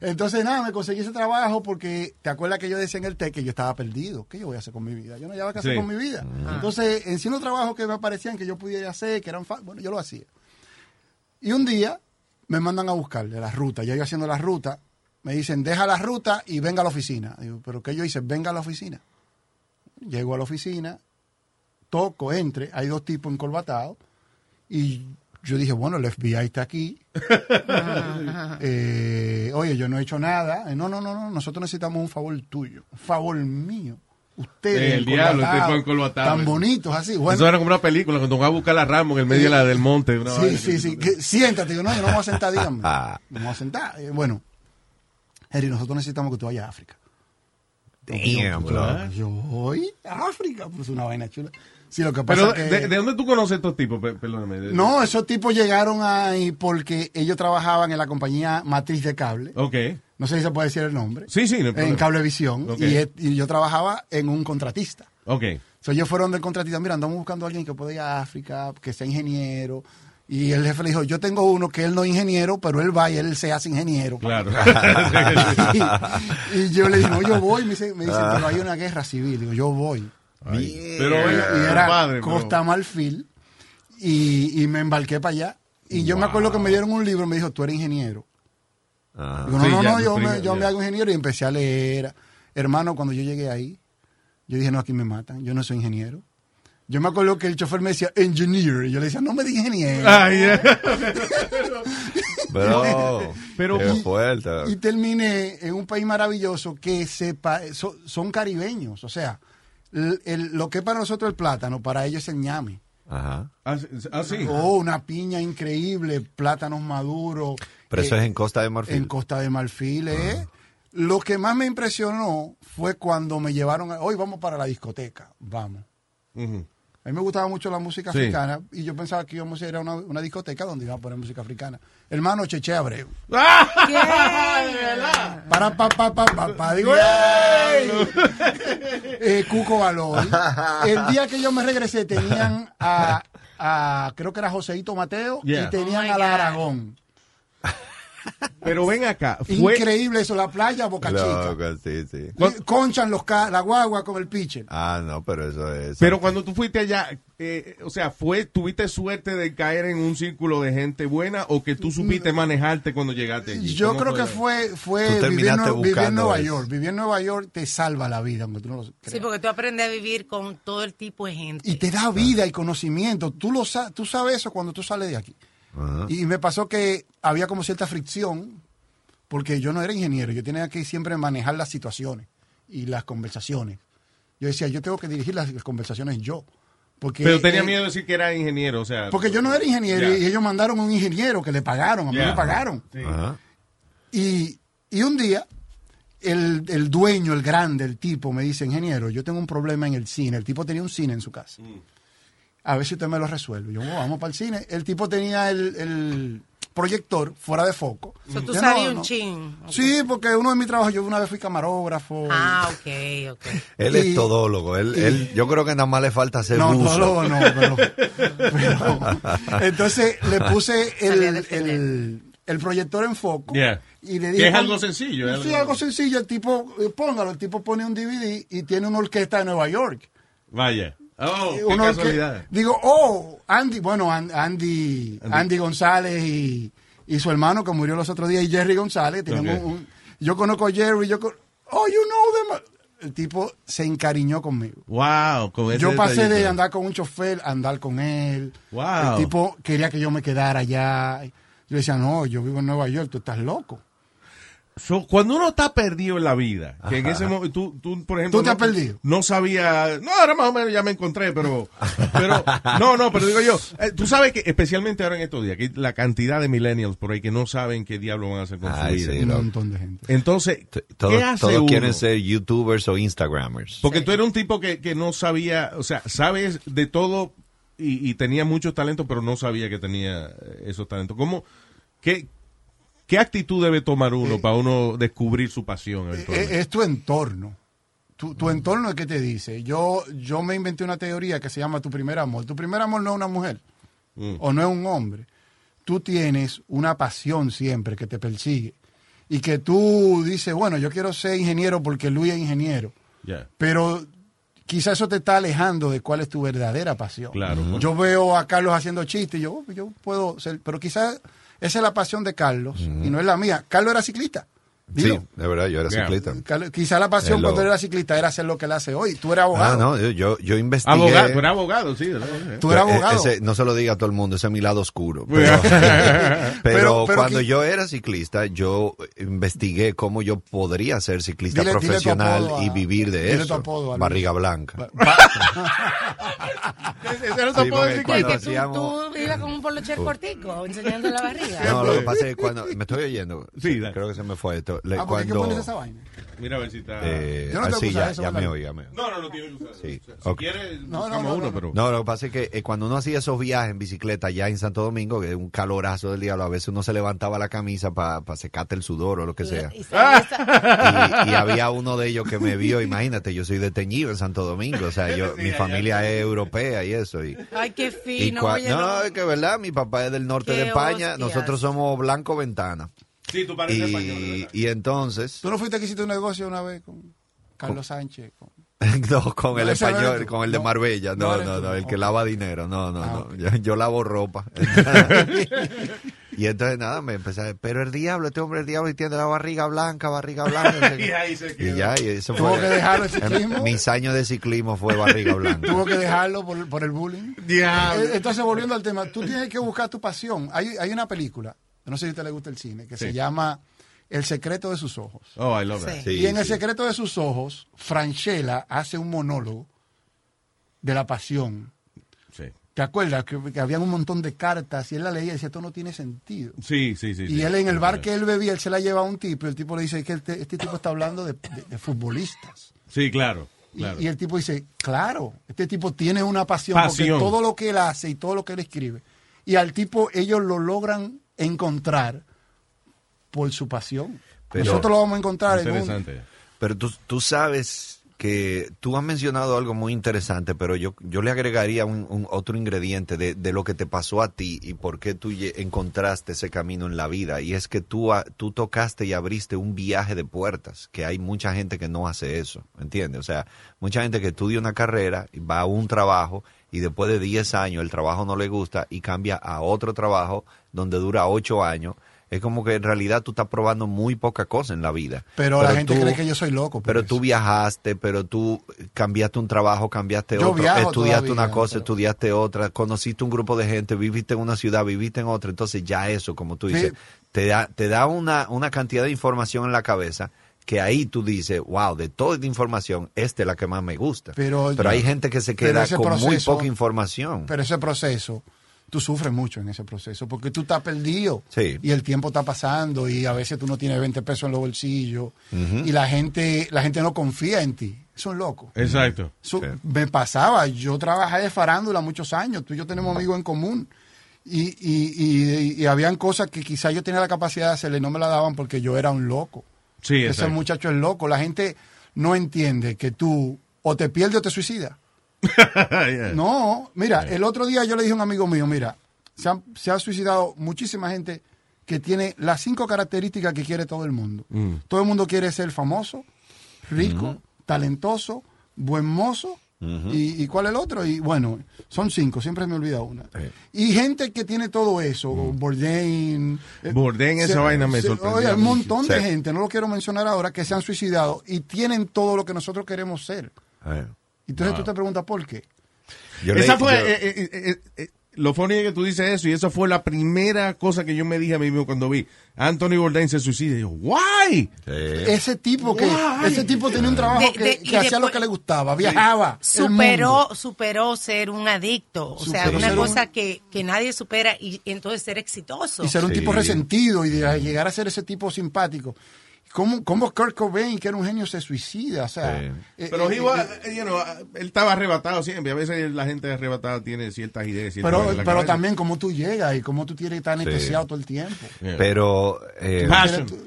entonces nada, me conseguí ese trabajo porque te acuerdas que yo decía en el TEC que yo estaba perdido. ¿Qué yo voy a hacer con mi vida? Yo no sabía qué hacer Sí. con mi vida. Entonces, en sí unos trabajos que me parecían que yo pudiera hacer, que eran bueno, yo lo hacía. Y un día me mandan a buscarle la ruta, ya yo haciendo la ruta, me dicen, deja la ruta y venga a la oficina. Digo, ¿pero qué yo hice? Venga a la oficina. Llego a la oficina, toco, entre, hay dos tipos encorbatados, y yo dije, bueno, el FBI está aquí. *laughs* Eh, oye, yo no he hecho nada. Eh, No, no, no, no, nosotros necesitamos un favor tuyo, un favor mío. Ustedes, El diablo, tan bonitos así. Bueno, Eso era como una película cuando van a buscar a Ramos en el medio de la, del monte. una Sí, vaina. sí, sí. que- siéntate. Digo, no, yo no me voy a sentar, dígame. *laughs* No me voy a sentar. Eh, bueno, Eri, nosotros necesitamos que tú vayas a África. Damn. Yo voy a África, pues una vaina chula. Sí, lo que Pero, pasa es que... ¿de, de dónde tú conoces estos tipos? Pe- Perdóname. De- No, esos tipos llegaron ahí porque ellos trabajaban en la compañía matriz de cable. Ok. No sé si se puede decir el nombre. Sí, sí, no En. Cablevisión. Ok. Y, y yo trabajaba en un contratista. Ok. So, ellos fueron del contratista, mira, andamos buscando a alguien que pueda ir a África, que sea ingeniero. Y el jefe le dijo, yo tengo uno que él no es ingeniero, pero él va y él se hace ingeniero. Claro. *laughs* y, y yo le dije, no, yo voy. Me dice, me dice, pero hay una guerra civil. Digo, yo voy. Ay, pero y era padre, pero- Costa Marfil. Y, y me embarqué para allá. Y yo me acuerdo que me dieron un libro, me dijo, tú eres ingeniero. Ajá. Digo, no, Sí, no, ya, no, yo, me, yo me hago ingeniero y empecé a leer. Hermano, cuando yo llegué ahí, yo dije, no, aquí me matan, yo no soy ingeniero. Yo me acuerdo que el chofer me decía, engineer, y yo le decía, no me digas ingeniero. Eh. Bro, *laughs* Pero- qué y- fuerte. Y terminé en un país maravilloso que sepa, so- son caribeños, o sea, el- el- lo que es para nosotros el plátano, para ellos es el ñame. Ajá. Ah, sí, ah. Oh, una piña increíble, plátanos maduros. Pero eso eh, es en Costa de Marfil. En Costa de Marfil, ¿eh? Lo que más me impresionó fue cuando me llevaron, a- hoy vamos para la discoteca, vamos. Ujú. A mí me gustaba mucho la música Sí. africana y yo pensaba que íbamos a ir a una, una discoteca donde iban a poner música africana. Hermano Cheche Abreu. *laughs* Para pa pa pa pa pa digo, ¡ey! Eh, Cuco Valor. El día que yo me regresé tenían a, a creo que era Joseito Mateo Yeah. y tenían Oh a la God. Aragón. Pero ven acá. Fue, Increíble eso, la playa Boca Chica. Loco, sí, sí. Y Conchan los ca- la guagua con el pitcher. Ah, no, pero eso es. Pero cuando tú fuiste allá, eh, o sea, fue, ¿tuviste suerte de caer en un círculo de gente buena o que tú supiste manejarte cuando llegaste allí? Yo ¿Cómo creo que fue, fue vivir, vivir en Nueva eso. York. Vivir en Nueva York te salva la vida, aunque tú no lo Sí, porque tú aprendes a vivir con todo el tipo de gente. Y te da vida y conocimiento. Tú, lo sa- tú sabes eso cuando tú sales de aquí. Ajá. Y me pasó que había como cierta fricción, porque yo no era ingeniero, yo tenía que siempre manejar las situaciones y las conversaciones. Yo decía, yo tengo que dirigir las, conversaciones yo. Porque, Pero tenía eh, miedo de decir que era ingeniero, o sea. Porque yo no era ingeniero y ellos mandaron un ingeniero que le pagaron, a mí Ya. me pagaron. Sí. Ajá. Y, y un día, el, el dueño, el grande, el tipo, me dice, ingeniero, yo tengo un problema en el cine. El tipo tenía un cine en su casa. A ver si usted me lo resuelve. Yo, "Oh, vamos para el cine. El tipo tenía el, el proyector fuera de foco. So, tú Yo, sabías "No, un no". chin. Sí, porque uno de mis trabajos, yo una vez fui camarógrafo. Ah, ok, ok. Él Y- es todólogo. Él, y- él, yo creo que nada más le falta hacer No, buzo. no, no, pero, *laughs* pero- entonces le puse *laughs* el, el, el proyector en foco Yeah. y le dije es "Pon- algo sencillo, es Sí, algo- algo sencillo. El tipo, eh, póngalo, el tipo pone un DVD y tiene una orquesta de Nueva York. Vaya. Oh, qué orque- casualidad. Digo, oh, Andy, bueno, An- Andy, Andy. Andy, González y, y su hermano que murió los otros días y Jerry González. un- yo conozco a Jerry, yo con- oh, you know them. El tipo se encariñó conmigo. Wow, con ese Yo pasé de andar con un chofer a andar con él. Wow. El tipo quería que yo me quedara allá. Yo decía, no, yo vivo en Nueva York, tú estás loco. So, cuando uno está perdido en la vida, que en ese momento, tú, tú, por ejemplo, ¿Tú te has no, perdido? no sabía, no, ahora más o menos ya me encontré, pero, pero, no, no, pero digo yo, eh, tú sabes que especialmente ahora en estos días, que la cantidad de millennials por ahí que no saben qué diablo van a hacer con Ay, su vida. sí, Un montón de gente. Entonces, Todos, ¿qué hace todos uno? quieren ser youtubers o instagramers. Porque tú eres un tipo que, que no sabía, o sea, sabes de todo y, y tenía muchos talentos, pero no sabía que tenía eh, esos talentos. ¿Cómo, qué, qué actitud debe tomar uno para uno descubrir su pasión? Eh, eventualmente? Es tu entorno. Tu, tu entorno es que te dice. Yo, yo me inventé una teoría que se llama tu primer amor. Tu primer amor no es una mujer Mm. o no es un hombre. Tú tienes una pasión siempre que te persigue. Y que tú dices, bueno, yo quiero ser ingeniero porque Luis es ingeniero. Pero quizá eso te está alejando de cuál es tu verdadera pasión. Claro. Yo veo a Carlos haciendo chistes y yo, "Oh, yo puedo ser, pero quizá esa es la pasión de Carlos y no es la mía. Carlos era ciclista. Sí, de verdad, yo era Yeah. ciclista. Quizá la pasión Hello. cuando era ciclista era hacer lo que él hace hoy. Tú eres abogado. Ah, no, yo, yo, yo investigué. Abogado, tú eres abogado, sí. ¿verdad? Tú eres Eh, abogado. ese- no se lo diga a todo el mundo, ese es mi lado oscuro. *laughs* Pero, pero, *laughs* Pero- pero cuando que- yo era ciclista, yo investigué cómo yo podría ser ciclista Dile- dile tu profesional apodo a- y vivir de dile tu eso. apodo. Barriga blanca. Ese puedo porque decir cuando que tú, tú ibas con un polocher cortico, enseñando la barriga. No, lo que pasa es que cuando. ¿Me estoy oyendo? Sí, dale. Creo que se me fue esto. Le- Ah, ¿por qué cuando, pones esa vaina? Mira a ver si está... eh, Yo no ah, tengo que sí, usar ya, eso, ya me oí, ya me oí. No, no, no tiene que usar. Sí, O sea, ok. Si quieres, No, no, buscamos no, uno, no. pero... No, lo que pasa es que eh, cuando uno hacía esos viajes en bicicleta ya en Santo Domingo, que es un calorazo del diablo, a veces uno se levantaba la camisa para secarte el sudor o lo que sea. Y Y, y había uno de ellos que me *laughs* vio, imagínate, yo soy detenido en Santo Domingo, o sea, yo, mi familia es europea y eso. Y, Ay, qué y fino. cua- oye, no, no. es que verdad, mi papá es del norte Qué de España, hostias. nosotros somos Blanco Ventana. Sí, tú pareces español, Y, ¿verdad? y entonces, ¿Tú no fuiste que hiciste un negocio una vez con Carlos Sánchez? Con- *laughs* no, con el No, español, con el de Marbella, no no, no, el que lava dinero, no, no, Ah, no, yo, yo lavo ropa. *laughs* *laughs* y entonces nada, me empecé a pero el diablo, este hombre el diablo y tiene la barriga blanca, barriga blanca. Y ahí se Y quedó. ya, y eso Tuvo fue. que dejarlo el ciclismo. Mis años de ciclismo fue barriga blanca. Tuvo que dejarlo por, por el bullying. Diablo. Eh, Entonces, volviendo al tema, tú tienes que buscar tu pasión. Hay, hay una película, no sé si a usted le gusta el cine, que se llama El secreto de sus ojos. Oh, I love. Sí, y en el secreto de sus ojos, Franchella hace un monólogo de la pasión. Sí. ¿Te acuerdas? Que, que habían un montón de cartas y él la leía y decía, esto no tiene sentido. Sí, sí, sí. Y sí. él en el bar que él bebía, él se la lleva a un tipo y el tipo le dice que este, este tipo está hablando de, de- de futbolistas. Sí, claro, Y- claro. Y, el tipo dice, claro, este tipo tiene una pasión, Pasión. porque todo lo que él hace y todo lo que él escribe. Y al tipo ellos lo logran encontrar por su pasión. Pero- Nosotros lo vamos a encontrar en un... Pero tú, tú sabes que tú has mencionado algo muy interesante, pero yo, yo le agregaría un, un otro ingrediente de, de lo que te pasó a ti y por qué tú encontraste ese camino en la vida. Y es que tú, tú tocaste y abriste un viaje de puertas, que hay mucha gente que no hace eso, ¿entiendes? O sea, mucha gente que estudia una carrera, y va a un trabajo y después de 10 años el trabajo no le gusta y cambia a otro trabajo donde dura 8 años. Es como que en realidad tú estás probando muy poca cosa en la vida. Pero, la gente tú- cree que yo soy loco. pero eso. tú viajaste, pero tú cambiaste un trabajo, cambiaste Yo otro, estudiaste todavía, una cosa, pero- estudiaste otra, conociste un grupo de gente, viviste en una ciudad, viviste en otra, entonces ya eso, como tú Sí. dices, te da, te da una, una cantidad de información en la cabeza que ahí tú dices, wow, de toda esta información, esta es la que más me gusta. Pero- hay gente que se pero queda con muy poca información. Pero ese proceso, tú sufres mucho en ese proceso, porque tú estás perdido Sí. y el tiempo está pasando y a veces tú no tienes 20 pesos en los bolsillos y la gente, la gente no confía en ti. Son locos. Exacto. Sí. Me pasaba, yo trabajé de farándula muchos años, tú y yo tenemos amigos en común. Y, y, y, y habían cosas que quizás yo tenía la capacidad de hacerle y no me la daban porque yo era un loco. Sí, Ese exacto. muchacho es loco. La gente no entiende que tú o te pierdes o te suicidas. *laughs* Yeah. No, mira, el otro día yo le dije a un amigo mío, mira, se, han- se ha suicidado muchísima gente que tiene las cinco características que quiere todo el mundo. Todo el mundo quiere ser famoso, rico, talentoso, buen mozo ¿Y, y cuál es el otro? Y bueno, son cinco, siempre me olvida una. Y gente que tiene todo eso, Bourdain. eh, Bourdain, esa se- vaina me se- sorprendió Oye, un montón de Sí. gente, no lo quiero mencionar ahora, que se han suicidado y tienen todo lo que nosotros queremos ser. Eh. Entonces Wow. tú te preguntas por qué. Yo esa fue, yo- eh, eh, eh, eh, lo funny es que tú dices eso, y esa fue la primera cosa que yo me dije a mí mismo cuando vi Anthony Bourdain se suicida. Y yo, why? Ese tipo que Why? ese tipo tenía un trabajo De- que, de- que y hacía lo que le gustaba, viajaba. superó superó ser un adicto o sea Superó una un- cosa que, que nadie supera y entonces ser exitoso y ser un Sí. tipo resentido y de llegar a ser ese tipo simpático. ¿Cómo, cómo Kurt Cobain, que era un genio, se suicida? O sea, Sí. eh, Pero eh, he was- eh, you know, él estaba arrebatado siempre. A veces la gente arrebatada tiene ciertas ideas. ciertas pero, pero también cómo tú llegas y cómo tú tienes que estar anestesiado todo el tiempo. Yeah. Pero eh.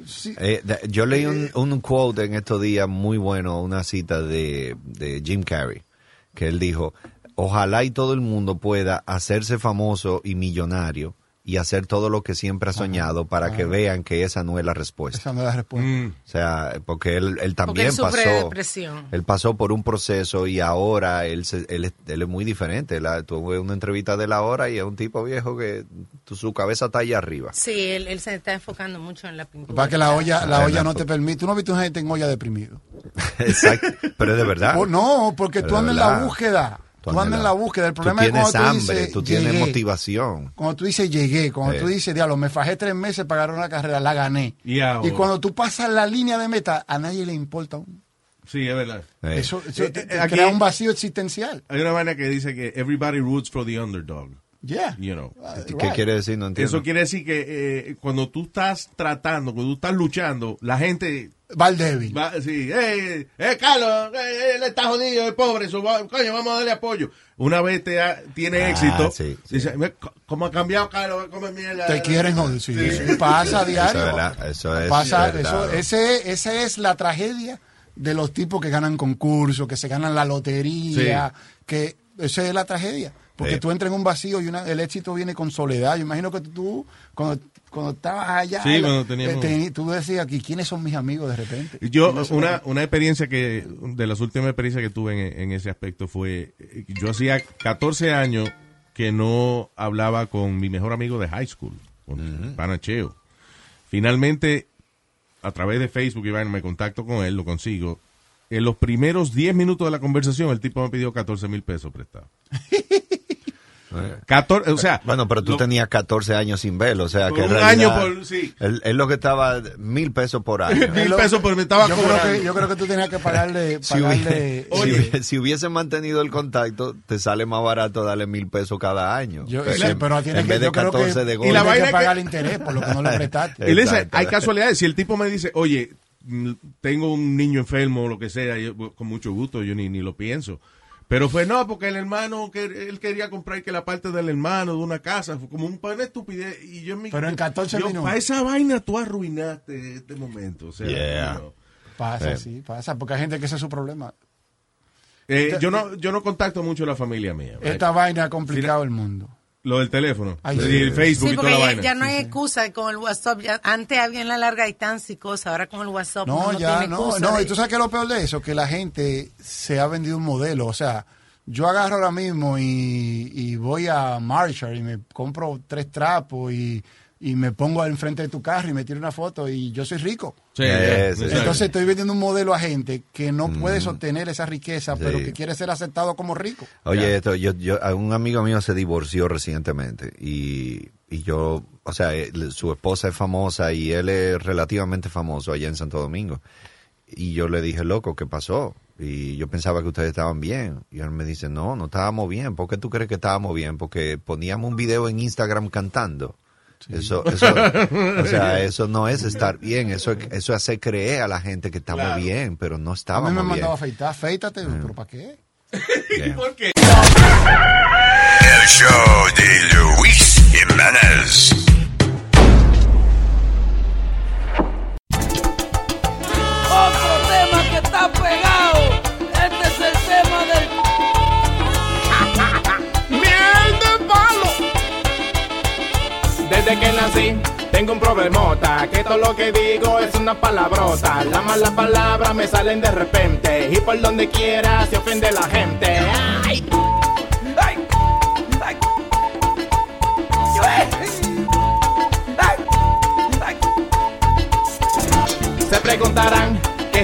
Sí. eh, yo leí un, un quote en estos días muy bueno, una cita de, de Jim Carrey, que él dijo, ojalá y todo el mundo pueda hacerse famoso y millonario y hacer todo lo que siempre ha soñado para que vean que esa no es la respuesta. Esa no es la respuesta. Mm. O sea, porque él, él porque también él sufre de pasó. depresión Él pasó por un proceso y ahora él, se- él, es- él es muy diferente. La, tuve una entrevista de él ahora y es un tipo viejo que tu- su cabeza está allá arriba. sí él, él se está enfocando mucho en la pintura Para que la olla, la Ah, olla la no te permite. Tú no has visto gente en olla deprimido. *laughs* Exacto. Pero es de verdad. Oh, no, porque Pero tú andas en la búsqueda. Tú andas en la búsqueda. El Tú problema es tienes cuando tú hambre, dices, tú tienes llegué. motivación. Cuando tú dices llegué, cuando Sí. tú dices, diablo, me fajé tres meses para ganar una carrera, la gané. Y cuando tú pasas la línea de meta, a nadie le importa. un- Sí, es verdad. Eh, Eso, eso Eh, te- eh, te aquí- crea un vacío existencial. Hay una vaina que dice que everybody roots for the underdog. Yeah. You know. ¿Qué Right. quiere decir? No entiendo. Eso quiere decir que eh, cuando tú estás tratando, cuando tú estás luchando, la gente Va al débil. va, sí, eh, eh, Carlos, eh, él está jodido, es pobre, so, coño, vamos a darle apoyo. Una vez te ha- tiene Ah, éxito, sí, sí. dice, "Ve, co- ¿cómo ha cambiado Carlos? Mierda. Te quieren joder. Sí, sí, pasa a diario. Eso es eso es Pasa, verdad. eso, ese, esa es la tragedia de los tipos que ganan concursos, que se ganan la lotería, que esa es la tragedia. Porque Sí. tú entras en un vacío y una, el éxito viene con soledad. Yo imagino que tú, cuando, cuando estabas allá, Sí, la- cuando teníamos- eh, tú decías aquí, ¿quiénes son mis amigos de repente? Yo, ¿Quiénes son una, una experiencia que, de las últimas experiencias que tuve en, en ese aspecto fue, eh, yo hacía 14 años que no hablaba con mi mejor amigo de high school, con Panacheo. Finalmente, a través de Facebook, y vaina, me contacto con él, lo consigo. En los primeros 10 minutos de la conversación, el tipo me pidió 14 mil pesos prestados. *laughs* 14, o sea, Bueno, pero tú lo- tenías 14 años sin verlo, o sea que un realidad año por- sí. él, él lo que estaba mil pesos por año. *laughs* mil pesos por me estaba yo, creo cobrando. que, yo creo que tú tenías que pagarle, *laughs* Si, pagarle hubiese, si hubiese- si hubiese mantenido el contacto, te sale más barato darle mil pesos cada año. Yo- Pues, en, pero tiene en que- vez de yo creo que- 14 de y golpe. la vaina que pagar que- el interés por lo que no *laughs* le prestaste. Él dice, Exacto. hay casualidades. Si el tipo me dice, oye, mm, tengo un niño enfermo o lo que sea, yo, con mucho gusto, yo ni, ni lo pienso. Pero fue no, porque el hermano, que él quería comprar que la parte del hermano de una casa, fue como un pan de estupidez. Y yo en mi- Pero en 14 yo, minutos. Para esa vaina tú arruinaste este momento. O sea, Yeah. Pasa, Eh. sí, pasa, porque hay gente que ese es su problema. Eh, yo, no, yo no contacto mucho a la familia mía. Esta vaina ha complicado el mundo. Lo del teléfono. Ay, y sí. el Facebook Sí, y toda porque la ya, vaina. ya no hay excusa con el WhatsApp. Ya- antes había en la larga distancia y cosas, ahora con el WhatsApp No, ya, tiene no, excusa. no. de- Y tú sabes que lo peor de eso, que la gente se ha vendido un modelo. O sea, yo agarro ahora mismo y, y voy a Marshall y me compro tres trapos y, y me pongo enfrente de tu carro y me tiro una foto y yo soy rico. Sí, Eh, yeah, sí, exacto. Entonces estoy vendiendo un modelo a gente que no puede sostener esa riqueza, pero que quiere ser aceptado como rico. Oye, esto, yo, yo, a un amigo mío se divorció recientemente y, y yo, o sea, él- su esposa es famosa y él es relativamente famoso allá en Santo Domingo. Y yo le dije, loco, ¿qué pasó? Y yo pensaba que ustedes estaban bien. Y él me dice, no, no estábamos bien. ¿Por qué tú crees que estábamos bien? Porque poníamos un video en Instagram cantando. Eso, eso, o sea, *laughs* eso no es estar bien, eso, es- eso es hacer creer a la gente que estamos Claro. bien, pero no A mí estábamos me bien. mandaba a afeitar, afeítate, pero ¿para qué? *laughs* Yeah. ¿Por qué? El show de Luis Jiménez. Otro tema que está pegado. Desde que nací. Tengo un problemota, que todo lo que digo es una palabrota. Las malas palabras me salen de repente y por donde quiera se ofende la gente. Se preguntarán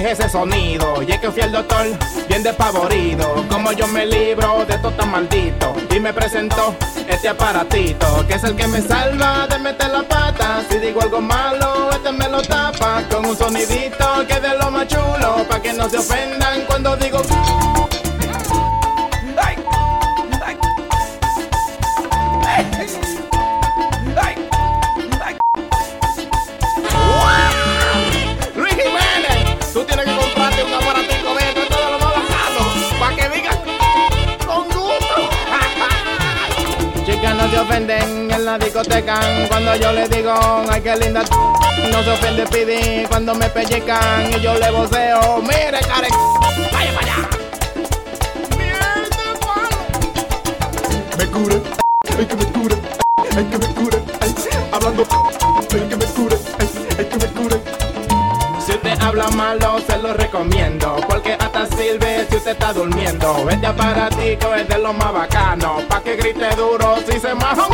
es ese sonido. Y es que fui al doctor bien despavorido. Como yo me libro de todo tan maldito. Y me presentó este aparatito. Que es el que me salva de meter la pata. Si digo algo malo, este me lo tapa. Con un sonidito que de lo más chulo. Pa' que no se ofendan cuando digo. No se ofenden en la discoteca cuando yo le digo, ay qué linda. No se ofende Pidi cuando me pellecan y yo le voceo, mire care, vaya para allá. Me cure, ay que me cure, ay que me cure, ay, hablando, ay que me cure, ay, habla malo, se lo recomiendo. Porque hasta sirve si usted está durmiendo. Este aparatico es de lo más bacano. Pa' que grite duro si se maja.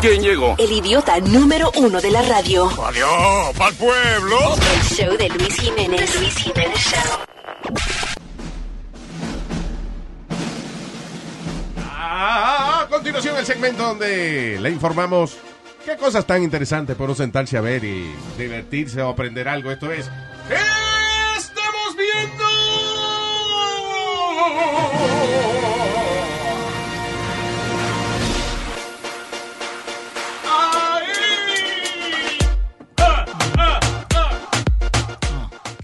Quién llegó. El idiota número uno de la radio. Adiós, pa'l pueblo. El show de Luis Jiménez. The Luis Jiménez Show. Ah, a continuación el segmento donde le informamos qué cosas tan interesantes por uno sentarse a ver y divertirse o aprender algo. Esto es... ¿Qué estamos viendo?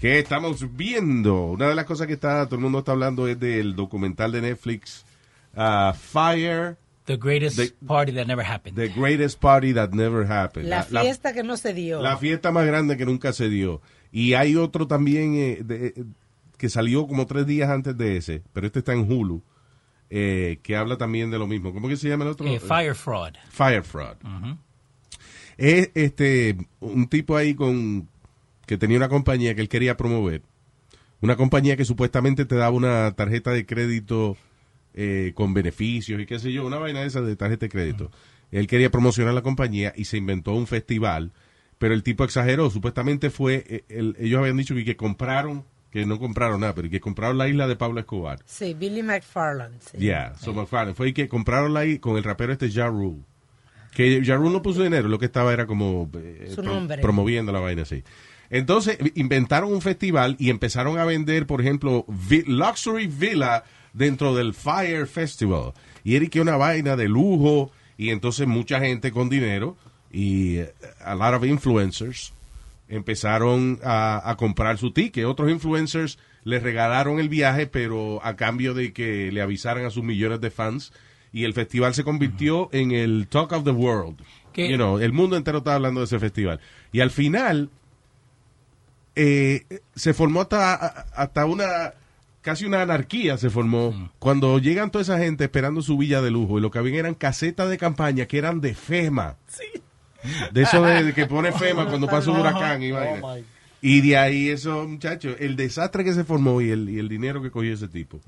¿Qué estamos viendo? Una de las cosas que está todo el mundo está hablando es del documental de Netflix uh, Fire, The greatest The- party that never happened. The Greatest Party That Never Happened. La fiesta que no se dio. la fiesta más grande que nunca se dio. Y hay otro también eh, de- eh, que salió como tres días antes de ese, pero este está en Hulu, eh, que habla también de lo mismo. ¿Cómo que se llama el otro? Eh, fire fraud. Fire Fraud. Es este un tipo ahí con que tenía una compañía que él quería promover. Una compañía que supuestamente te daba una tarjeta de crédito eh, con beneficios y qué sé yo, una vaina de esa de tarjeta de crédito. Él quería promocionar la compañía y se inventó un festival, pero el tipo exageró. Supuestamente fue, eh, el- ellos habían dicho que, que compraron, que no compraron nada, pero que compraron la isla de Pablo Escobar. Sí, Billy McFarland. sí. Yeah, so McFarlane. Fue que compraron ahí con el rapero este Ja Rule. Que Ja Rule no puso dinero, lo que estaba era como eh, Su nombre. promoviendo la vaina así. Entonces inventaron un festival y empezaron a vender, por ejemplo, vi- Luxury Villa dentro del Fire Festival. Y era que una vaina de lujo y entonces mucha gente con dinero y eh, a lot of influencers empezaron a, a comprar su ticket. Otros influencers les regalaron el viaje, pero a cambio de que le avisaran a sus millones de fans. Y el festival se convirtió en el Talk of the World. You know, el mundo entero estaba hablando de ese festival. Y al final eh, se formó hasta, hasta una casi una anarquía se formó cuando llegan toda esa gente esperando su villa de lujo y lo que habían eran casetas de campaña que eran de FEMA. De eso de, de que pone FEMA cuando pasa un *laughs* huracán y vaina. Y de ahí eso, muchachos, el desastre que se formó y el, y el dinero que cogió ese tipo.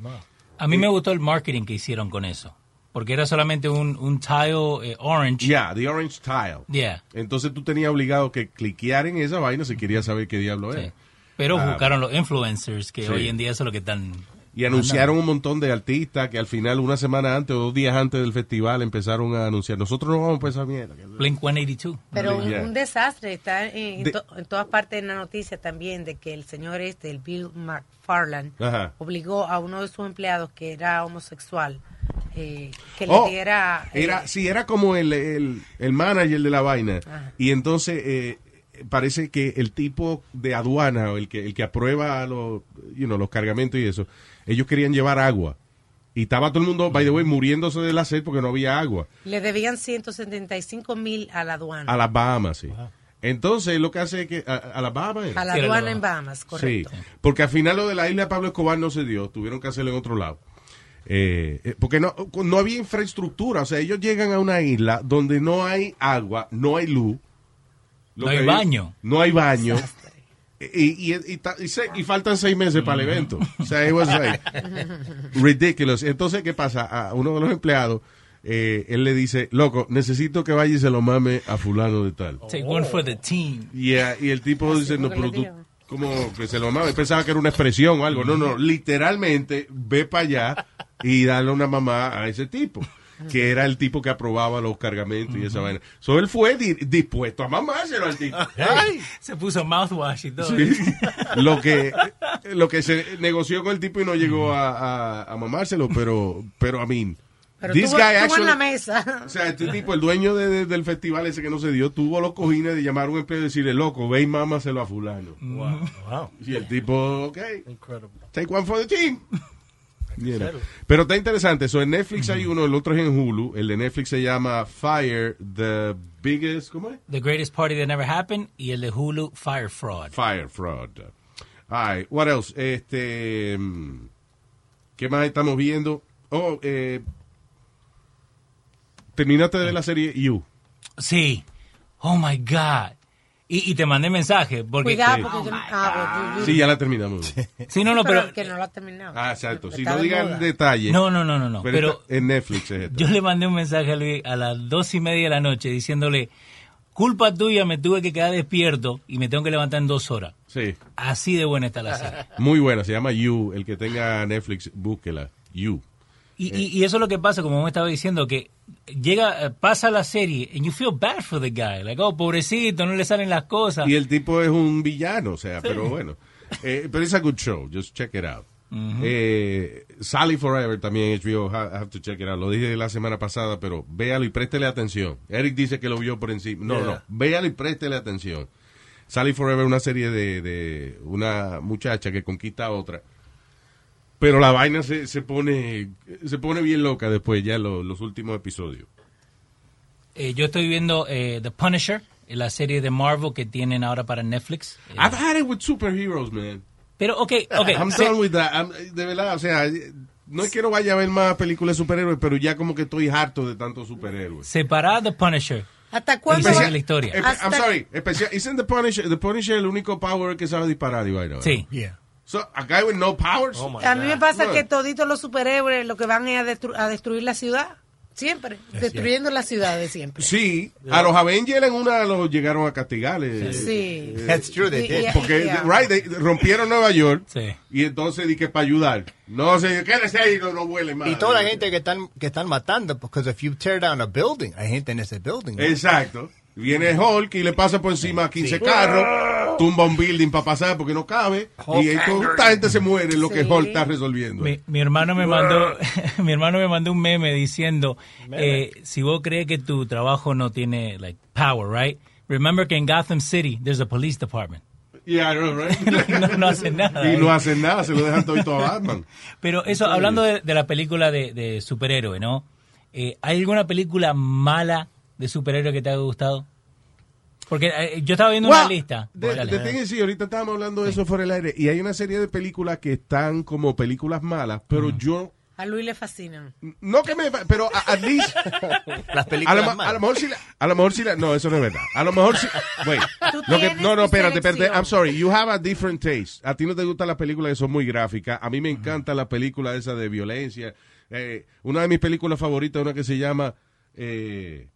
A mí me gustó el marketing que hicieron con eso. Porque era solamente un, un tile eh, orange. Yeah, the orange tile. Yeah. Entonces tú tenías obligado que cliquear en esa vaina si querías saber qué diablo era. Pero Ah, buscaron los influencers, que Sí. hoy en día eso es lo que están... Y anunciaron un montón de artistas que al final, una semana antes o dos días antes del festival, empezaron a anunciar. Nosotros no vamos por esa mierda. Blink 182. Pero un, Yeah. un desastre está en, en De- to- en todas partes en la noticia también de que el señor este, el Bill McFarland, Ajá. obligó a uno de sus empleados que era homosexual eh, que Oh, le diera... eh, Era, sí, era como el, el, el manager de la vaina. Ajá. Y entonces eh, parece que el tipo de aduana o el que, el que aprueba los, you know, los cargamentos y eso, ellos querían llevar agua. Y estaba todo el mundo, by the way, muriéndose de la sed porque no había agua. Le debían 175 mil a la aduana. A las Bahamas, sí. Entonces, lo que hace es que. A, a las Bahamas. A la aduana en Bahamas, correcto. Sí, porque al final lo de la isla de Pablo Escobar no se dio, tuvieron que hacerlo en otro lado. Eh, eh, porque no, no había infraestructura, o sea, ellos llegan a una isla donde no hay agua, no hay luz. Lo No hay baño. No hay baño. Y, y, y, ta- y se- y faltan seis meses para el evento. O sea, it was like ridiculous. Entonces, ¿qué pasa? A uno de los empleados, eh, él le dice, loco, necesito que vaya y se lo mame a fulano de tal. Take one for the team. Y, eh, y el tipo dice, no, pero tú. Como que se lo mame. Pensaba que era una expresión o algo. No, no, literalmente ve para allá y dale una mamá a ese tipo. Que era el tipo que aprobaba los cargamentos y esa vaina. So él fue di- dispuesto a mamárselo al tipo. *laughs* Se puso mouthwash y todo. Sí. lo que lo que se negoció con el tipo y no llegó a, a, a mamárselo, pero, pero I mean, Pero this tuvo, guy tuvo en actually- la mesa. *laughs* o sea, este tipo, el dueño de- de- del festival ese que no se dio, tuvo los cojines de llamar a un empleado y decirle, loco, ve y mámaselo a fulano. Wow. Y el tipo, ok, Incredible. take one for the team. *laughs* Pero está interesante. So, en Netflix hay uno, el otro es en Hulu. El de Netflix se llama Fire, the biggest, ¿cómo es? The Greatest Party That Never Happened y el de Hulu, Fire Fraud. Fire Fraud. All right, what else? Este, mm, ¿qué más estamos viendo? Oh, eh, terminaste de ver la serie You. Sí. Oh my God. Y, y te mandé mensaje porque... Cuidado, Sí. porque yo no. Ah, pues, Sí, ya la terminamos. Sí, no, no, pero... que no lo ha terminado. Ah, exacto. Si no digan detalle. No, no, no, no, no. Pero, Pero está en Netflix es esto. yo le mandé un mensaje a Luis a las dos y media de la noche diciéndole, culpa tuya, me tuve que quedar despierto y me tengo que levantar en dos horas. Sí. Así de buena está la serie. *laughs* Muy buena, se llama You. El que tenga Netflix, búsquela. You. Y, y, y eso es lo que pasa, como me estaba diciendo, que llega, eh, pasa la serie, and you feel bad for the guy. Like, oh, pobrecito, no le salen las cosas. Y el tipo es un villano, o sea, pero bueno. Eh, pero es a good show, just check it out. eh, Sally Forever también HBO, ha- have to check it out. Lo dije la semana pasada, pero véalo y préstele atención. Eric dice que lo vio por encima. No, Yeah. no, véalo y préstele atención. Sally Forever es una serie de, de una muchacha que conquista a otra. Pero la vaina se, se pone se pone bien loca después, ya lo- los últimos episodios. Eh, yo estoy viendo eh, The Punisher, eh, la serie de Marvel que tienen ahora para Netflix. Eh, I've had it with superheroes, man. pero, ok, ok. I'm se- done with that. I'm- de verdad, o sea, no es que no vaya a ver más películas de superhéroes, pero ya como que estoy harto de tantos superhéroes. separar The Punisher. ¿Hasta cuándo? Especial la historia. Espe- I'm Hasta- sorry, especial, isn't the Punisher, the Punisher el único power que sabe disparar y vaina? Sí. Yeah. So, a guy with no powers? Oh my A mí me pasa No. que toditos los superhéroes lo que van es a, destru- a destruir la ciudad. Siempre. Destruyendo las ciudades siempre. Sí, a los Avengers en una los llegaron a castigarles. Sí. *laughs* That's true, they Y- did. y- Porque, yeah. right, they rompieron Nueva York Sí. y entonces di que para ayudar. No, se quédese ahí, no, no huele más. Y toda la gente que están, que están matando, porque if you tear down a building, hay gente en ese building. ¿no? Exacto. Viene Hulk y le pasa por encima a 15 carros, tumba un building para pasar porque no cabe, y entonces esta gente se muere lo que. Hulk está resolviendo. Mi, mi hermano me mandó *laughs* mi hermano me mandó un meme diciendo eh, si vos crees que tu trabajo no tiene like power, right? Remember que en Gotham City there's a police department. Yeah, I know, right? *laughs* No, no hacen nada. Y no hacen nada, se lo dejan todo a Batman. *laughs* Pero eso, hablando de, de la película de, de superhéroe, ¿no? Eh, ¿Hay alguna película mala de superhéroe que te haya gustado? Porque eh, yo estaba viendo una lista. De, Dale. de thing is, sí, ahorita estábamos hablando de eso fuera del aire, y hay una serie de películas que están como películas malas, pero yo, A Luis le fascinan. no que me, pero a- at least, *laughs* Las a películas lo, ma- malas. a lo mejor si la, a lo mejor si la, no, eso no es verdad. A lo mejor si, wait, *laughs* Tú lo que, tienes no, no, tu espérate, espérate, selección. I'm sorry, you have a different taste. A ti no te gustan las películas que son muy gráficas, a mí me encanta la película esa de violencia. Eh, una de mis películas favoritas es una que se llama, eh,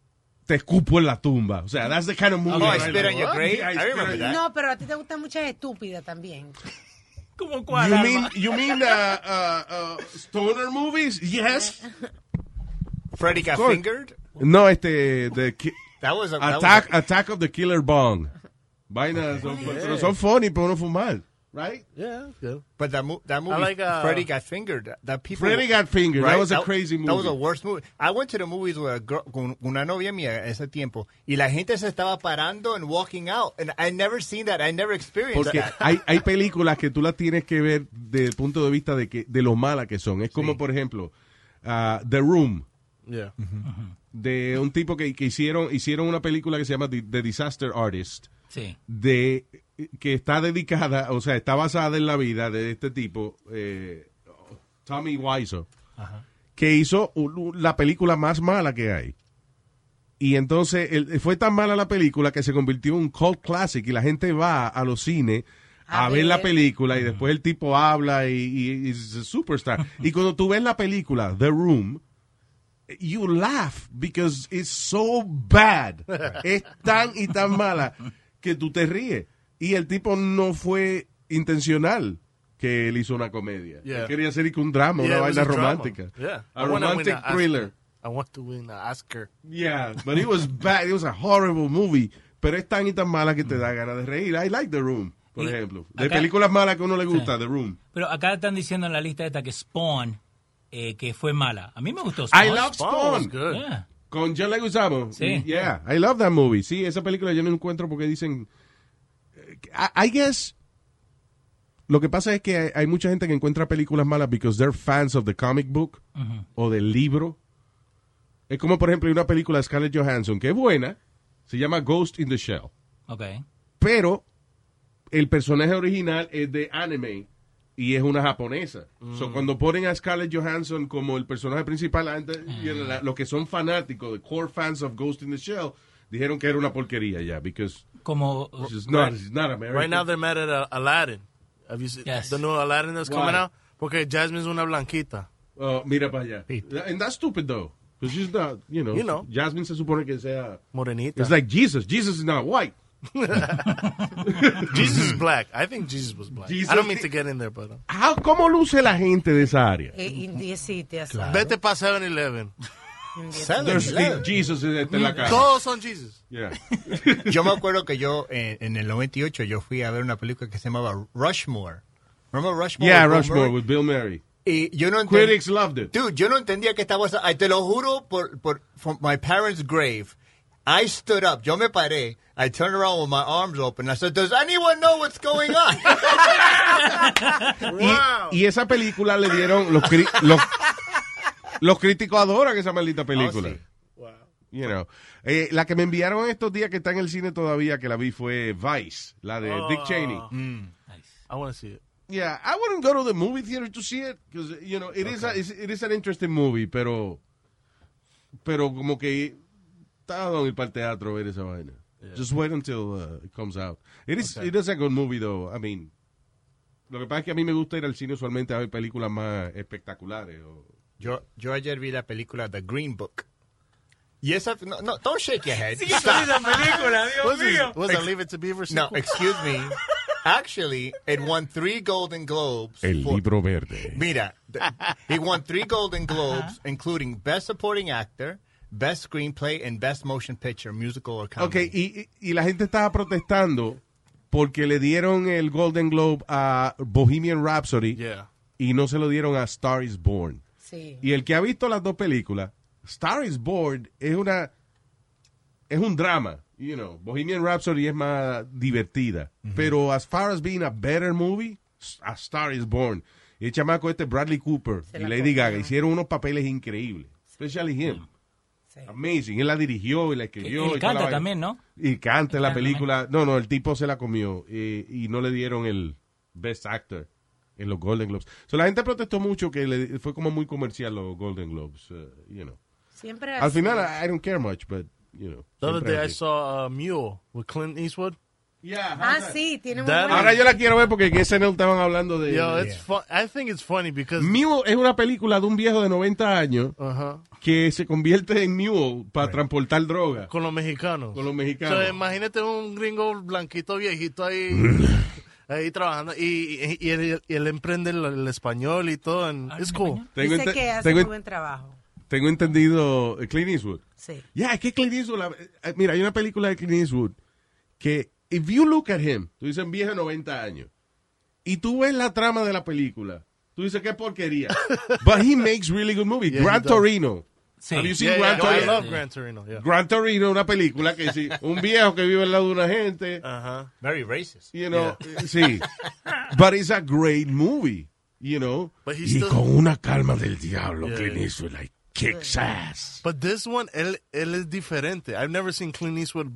Te escupo en la tumba. O sea, that's the kind of movie. Oh, I spit on your grave? Yeah, I remember that. No, pero a ti te gustan muchas estúpidas también. *laughs* ¿Cómo cuál, You mean, you mean uh, uh, uh, stoner movies? Yes. Freddy got fingered. No, este, the That was a that was Attack, Attack of the Killer Bong. Vainas, son, pero son funny, pero no fumar. Right? Yeah, good. But that, mo- that movie, like, uh, Freddy Got Fingered, that- people... Freddy Got Fingered, that was a crazy That was movie. the worst movie. I went to the movies with a girl, con una novia mía ese tiempo, y la gente se estaba parando and walking out, and I never seen that, I never experienced Porque that. hay, hay *laughs* películas que tú las tienes que ver desde el punto de vista de que de lo malas que son. Es como, por ejemplo, ah, The Room, Yeah. de un tipo que, que hicieron, hicieron una película que se llama The, The Disaster Artist, Sí. de que está dedicada, o sea, está basada en la vida de este tipo, eh, Tommy Wiseau, que hizo la película más mala que hay. Y entonces el- fue tan mala la película que se convirtió en un cult classic y la gente va a los cines a, A ver la película y después el tipo habla y, y- y es a superstar. *laughs* y cuando tú ves la película, The Room, you laugh because it's so bad. *laughs* es tan y tan mala que tú te ríes. Y el tipo no fue intencional que él hizo una comedia. Yeah. Él quería hacer un drama, Yeah, una vaina a drama. romántica. Yeah. A I wanna win romantic thriller. I want to win an Oscar. Yeah, but it was bad. It was a horrible movie. Pero es tan y tan mala que te da ganas de reír. I like The Room, por Y ejemplo. De acá- películas malas que a uno le gusta, Sí. The Room. Pero acá están diciendo en la lista esta que Spawn, eh, que fue mala. A mí me gustó Spawn. I love Spawn. Yeah. Con John Leguizamo. Sí. Yeah, I love that movie. Sí, esa película yo no encuentro porque dicen... I, I guess... Lo que pasa es que hay, hay mucha gente que encuentra películas malas because they're fans of the comic book o del libro. Es como, por ejemplo, hay una película de Scarlett Johansson que es buena. Se llama Ghost in the Shell. Ok. Pero el personaje original es de anime y es una japonesa. So, cuando ponen a Scarlett Johansson como el personaje principal, la gente- you know, la- los que son fanáticos, the core fans of Ghost in the Shell, dijeron que era una porquería ya, because Como she's not, she's not American. Right now they're mad at uh, Aladdin. Have you seen Yes. the new Aladdin that's Why? coming out? Porque Jasmine's una blanquita. Oh, mira para allá. And that's stupid though. Because she's not, you know, You know. Jasmine se supone que sea... Morenita. It's like Jesus. Jesus is not white. *laughs* Jesus is black. I think Jesus was black. Jesus- I don't mean to get in there, but uh, How, ¿Cómo luce la gente de esa área? Eh, indiecite, así. vete para 7-Eleven. There's Jesus en en la cara. Todos son Jesus. Yeah. *laughs* Yo me acuerdo que yo, eh, en el 98, yo fui a ver una película que se llamaba Rushmore. Remember Rushmore? Yeah, Rushmore Murray? with Bill Murray. Y yo no entendía. Critics loved it. Dude, yo no entendía que estaba. Ay, te lo juro por, por from my parents' grave. I stood up. Yo me paré. I turned around with my arms open. I said, "Does anyone know what's going on?" *laughs* Y, y esa película le dieron los, cri- los, los críticos adoran esa maldita película. Oh, sí. You know. Eh, la que me enviaron estos días que está en el cine todavía que la vi fue Vice, la de Dick Cheney. Mm. I want to see it. Yeah, I wouldn't go to the movie theater to see it because you know it is a, it is an interesting movie, pero pero como que está dando ir para el teatro a ver esa vaina. Just wait until uh, it comes out. It is Okay. it is a good movie though. I mean, lo que pasa es que a mí me gusta ir al cine usualmente a ver películas más espectaculares. o- yo, yo ayer vi la película The Green Book. Y esa. No, no don't shake your head. Sí, vi la película, Dios What's mío. it? What's that? Leave it to Beaver No, sequel? excuse me. *laughs* Actually, it won three Golden Globes. El for- libro verde. Mira, he won three Golden Globes, including Best Supporting Actor, Best Screenplay, and Best Motion Picture, Musical or Comedy. Ok, y, y- y la gente estaba protestando porque le dieron el Golden Globe a Bohemian Rhapsody Yeah. y no se lo dieron a Star is Born. Sí. Y el que ha visto las dos películas, Star is Born es una es un drama, you know. Bohemian Rhapsody es más divertida, pero as far as being a better movie, a Star is Born. Y el chamaco este Bradley Cooper Se y la Lady. Gaga hicieron unos papeles increíbles, especially him. Amazing, él la dirigió y la escribió. Y la canta vaina. también, ¿no? Y canta en la película. No, no, el tipo se la comió eh, y no le dieron el Best Actor en los Golden Globes. So, la gente protestó mucho que le- fue como muy comercial los Golden Globes, uh, you know. Siempre Al final, I, I don't care much, but, you know. The other day I saw a Mule with Clint Eastwood. Ah, sí, tiene muy Ahora yo la quiero ver porque en SNL estaban hablando de... Yo, it's fun. I think it's funny because Mule es una película de un viejo de 90 años uh que se convierte en mule para transportar droga. con los mexicanos. Con los mexicanos. So, imagínate un gringo blanquito viejito ahí, *laughs* *laughs* ahí trabajando y, y, y él, y él emprende el, el español y todo. And it's cool. Tengo Dice que hace tengo muy en- buen trabajo. Tengo entendido eh, Clint Eastwood. Sí. Ya, es que Clint Eastwood, la- eh, mira, hay una película de Clint Eastwood que, if you look at him, tú dices viejo de 90 años, y tú ves la trama de la película, tú dices qué porquería. *laughs* But he makes really good movies. Yeah, Gran does. Torino. Sí. Have you seen Yeah, Gran yeah, I Torino? love Gran Torino, yeah. Gran Torino, una película que sí, un viejo que vive al lado de una gente. Very racist. You know, sí. But it's a great movie, you know. But he y still- con una calma del diablo, Yeah, Clint. Eastwood, like, kicks ass. But this one, él, él es diferente. I've never seen Clint Eastwood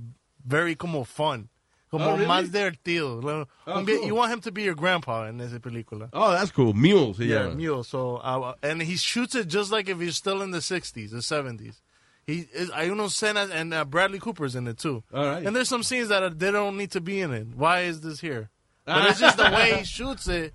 very como fun. Como Oh, really? más divertido. Oh, cool. You want him to be your grandpa in esa película. Oh, that's cool. Mule Yeah, llama. Mule. So, uh, and he shoots it just like if he's still in the 60s, the 70s. He is, unos escenas, and uh, Bradley Cooper's in it too. All right. And there's some scenes that are, they don't need to be in it. Why is this here? But it's just the way he *laughs* shoots it.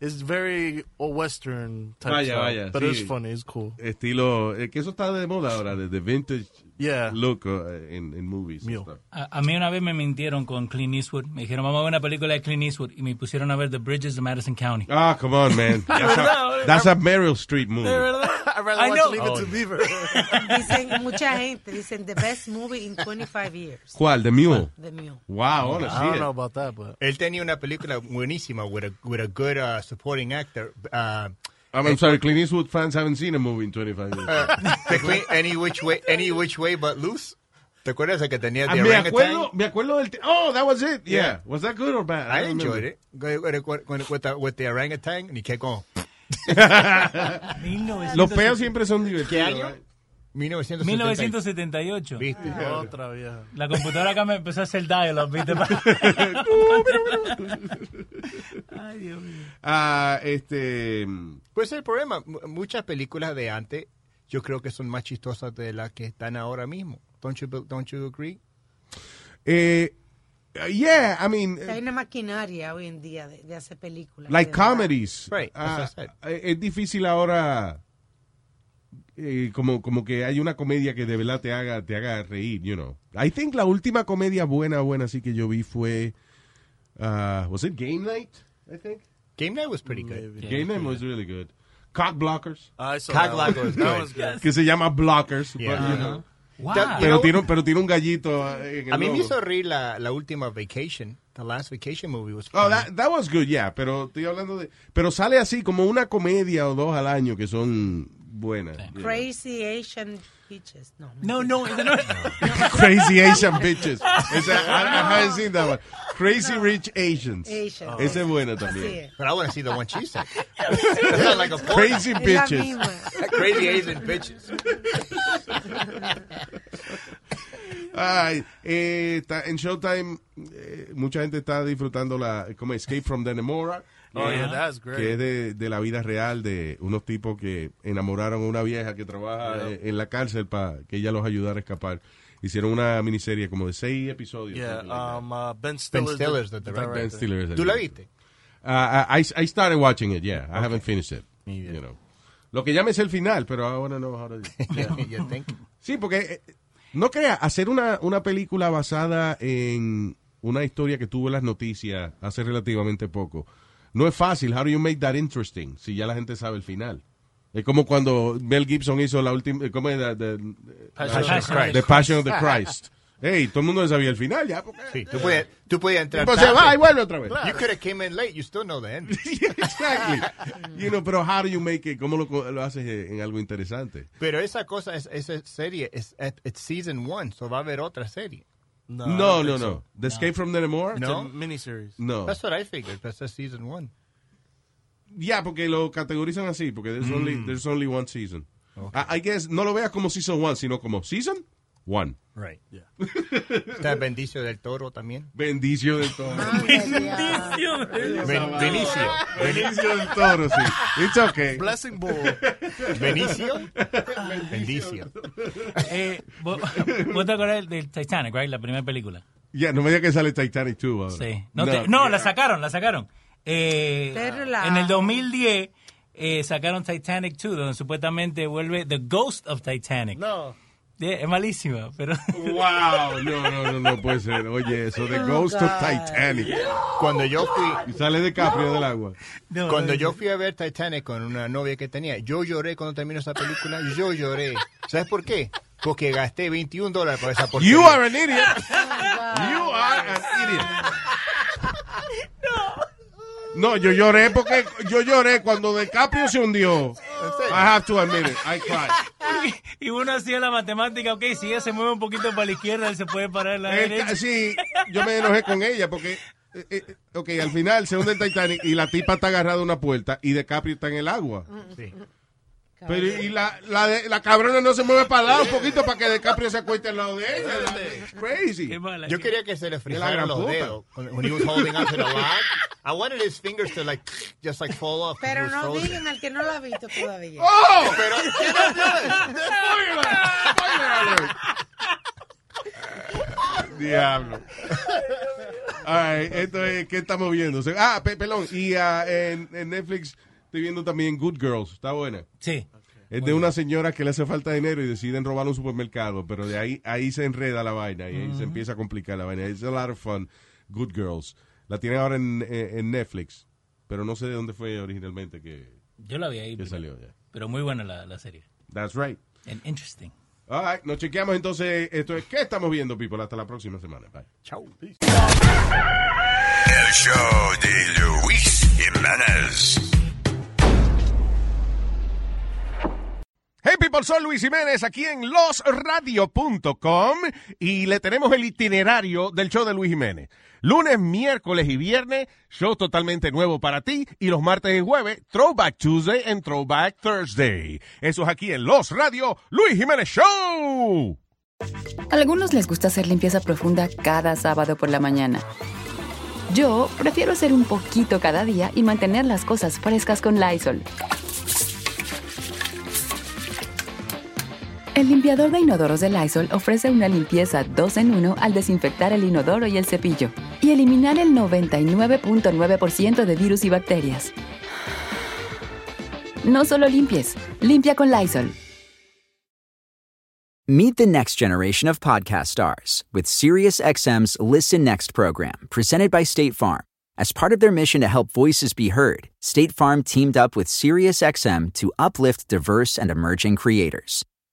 it is very a Western type Vaya, vaya, But sí. it's funny, it's cool. Estilo, eh, que eso está de moda ahora, de, de vintage Yeah. look uh, en, en movies. and stuff. A, a mí una vez me mintieron con Clint Eastwood. Me dijeron, vamos a ver una película de Clint Eastwood. Y me pusieron a ver The Bridges of Madison County. Ah, come on, man. *laughs* That's a, that's a Meryl Streep movie. *laughs* I'd rather I watch know. Leave It Oh. to Beaver. *laughs* Dicen, mucha gente, dicen, the best movie in 25 years. ¿Cuál? The Mule. The Mule. Wow, I wanna I see don't it. know about that, but él tenía una película buenísima with a with a good uh, supporting actor. Uh, I'm, I'm sorry, Clint Eastwood fans haven't seen a movie in 25 years. *laughs* uh, any which way, any which way but loose. ¿Te acuerdas de que tenía Ah, the me orangutan? acuerdo, me acuerdo del... Oh, that was it. Yeah. Yeah. Was that good or bad? I don't enjoyed remember. it. With, with, the, with the orangutan, and he kept going. Los peos siempre son divertidos. ¿Qué año? right? 1970. 1978. ¿Viste? Otra vieja. La computadora acá me empezó a hacer dialogue, ¿viste? *laughs* Ay, Dios mío. Ah, este... Pues el problema, mu- muchas películas de antes, yo creo que son más chistosas de las que están ahora mismo. Don't you, don't you agree? Eh, yeah, I mean... Hay una maquinaria hoy en día de, de hacer películas. like comedies. Right, Ah, eh, es difícil ahora eh, como, como que hay una comedia que de verdad te haga, te haga reír, you know. I think la última comedia buena, buena así que yo vi fue, uh, was it Game Night? I think. Game Night was pretty good. Game Night was really good. Cock Blockers. I saw Cock that one. Blocker was That good. was good. Que se llama Blockers. Yeah. but, you know. Wow. That- Pero, tiene, un- pero tiene un gallito eh, en el A mí me hizo reír la, la última Vacation. The last Vacation movie was Oh, funny. that, that was good, yeah, pero estoy hablando de... Pero sale así como una comedia o dos al año que son you know. Crazy Asian Bitches. No. No, no, *laughs* no es. *laughs* Crazy Asian Bitches. Esa, I, I haven't seen that one. Crazy Rich Asians. Asians. Esa es buena también. But I want to see the one she said. *laughs* Like a. Crazy Bitches. Crazy Asian bitches. Ay, eh, en Showtime eh, mucha gente está disfrutando la como Escape from the Nemora. Oh, yeah, that's great. Que es de, de la vida real de unos tipos que enamoraron a una vieja que trabaja en la cárcel para que ella los ayudara a escapar. Hicieron una miniserie como de seis episodios. Yeah, um, uh, Ben Ben Stiller's, Stiller's the, the director. Ben Stiller the ¿Tú la viste? Uh, I, I started watching it, yeah. I haven't finished it. You know. Lo que llame es el final, pero I wanna know how to... You think? Sí, porque eh, no crea, hacer una, una película basada en una historia que tuvo en las noticias hace relativamente poco, no es fácil. How do you make that interesting si ya la gente sabe el final? Es como cuando Mel Gibson hizo la última, ¿cómo es? The, the- Passion the- of Christ. The Passion of the Christ. Hey, todo el mundo sabía el final ya. Porque, Sí, tú podías, tú podías entrar se va y vuelve otra vez. You could have came in late. You still know the end. *laughs* exactly. You know, pero how do you make it? ¿Cómo lo, lo haces en algo interesante? Pero esa cosa, es, esa serie, es at- it's season one, so va a haber otra serie. No, No, no, no. so. The Escape from the a No. miniseries. No. That's what I figured. That's a season one. Ya, porque lo categorizan así, porque there's, only, Mm. there's only one season. I, I guess, no lo veas como season one, sino como season one. Right. *laughs* Está Bendicio del Toro también. Bendicio del Toro. Ben- Benicio. Benicio del Toro, sí. It's okay. Blessing Bull. *laughs* Benicio. Bendicio. Eh, ¿vos, vos te acordás del Titanic, right? La primera película. Ya, no me digas que sale Titanic 2 ahora. Sí. No, te- no, la sacaron, la sacaron. Eh, Qué relajo. en el 2010 eh, sacaron Titanic 2, donde supuestamente vuelve The Ghost of Titanic. No. Yeah, es malísima, pero... *laughs* Wow, no, no, no, no puede ser. Oye, eso de Oh, Ghost of God. Titanic. Cuando yo fui, Y sale DiCaprio del agua. No, cuando no, yo fui a ver Titanic con una novia que tenía, yo lloré cuando terminó esa película. Yo lloré. ¿Sabes por qué? Porque gasté 21 dólares por esa porquería. *laughs* You are an idiot. You are an idiot. No, yo lloré porque yo lloré cuando DiCaprio se hundió. I have to admit it. I cried. Y uno hacía la matemática, ok, si ella se mueve un poquito para la izquierda, él se puede parar en la El derecha. sí, yo me enojé con ella porque, eh, eh, ok, al final se hunde el Titanic y la tipa está agarrada a una puerta y DiCaprio está en el agua. Pero y la, la, de- la cabrona no se mueve para el lado un poquito para que DiCaprio se acueste al lado de ella. It's crazy. Yo quería que se le gran los puta. dedos when he was holding onto the log. I wanted his fingers to like just like fall off. Pero no frozen. digan al que no lo ha visto todavía. ¡Oh! Pero *laughs* Diablo. Ay, esto es, ¿qué estamos viendo? Ah, pe- pelón, y ah, en, en Netflix estoy viendo también Good Girls, está buena. Sí. Es de una señora que le hace falta dinero y deciden robar un supermercado, pero de ahí ahí se enreda la vaina y ahí se empieza a complicar la vaina. It's a lot of fun. Good Girls. La tienen ahora en, en- Netflix, pero no sé de dónde fue originalmente que, Yo la vi ahí. que primero. salió. ya. Pero muy buena la, la serie. That's right. And interesting. All right, nos chequeamos entonces. Esto es ¿Qué estamos viendo, people? Hasta la próxima semana. Bye. Chao. El show de Luis Jiménez. Hey people, soy Luis Jiménez aquí en losradio.com y le tenemos el itinerario del show de Luis Jiménez. Lunes, miércoles y viernes, show totalmente nuevo para ti y los martes y jueves, Throwback Tuesday and Throwback Thursday. Eso es aquí en Los Radio, Luis Jiménez Show. Algunos les gusta hacer limpieza profunda cada sábado por la mañana. Yo prefiero hacer un poquito cada día y mantener las cosas frescas con Lysol. El limpiador de inodoros de Lysol ofrece una limpieza 2 en 1 al desinfectar el inodoro y el cepillo y eliminar el 99.9% de virus y bacterias. No solo limpies, limpia con Lysol. Meet the next generation of podcast stars with SiriusXM's Listen Next program, presented by State Farm. As part of their mission to help voices be heard, State Farm teamed up with SiriusXM to uplift diverse and emerging creators.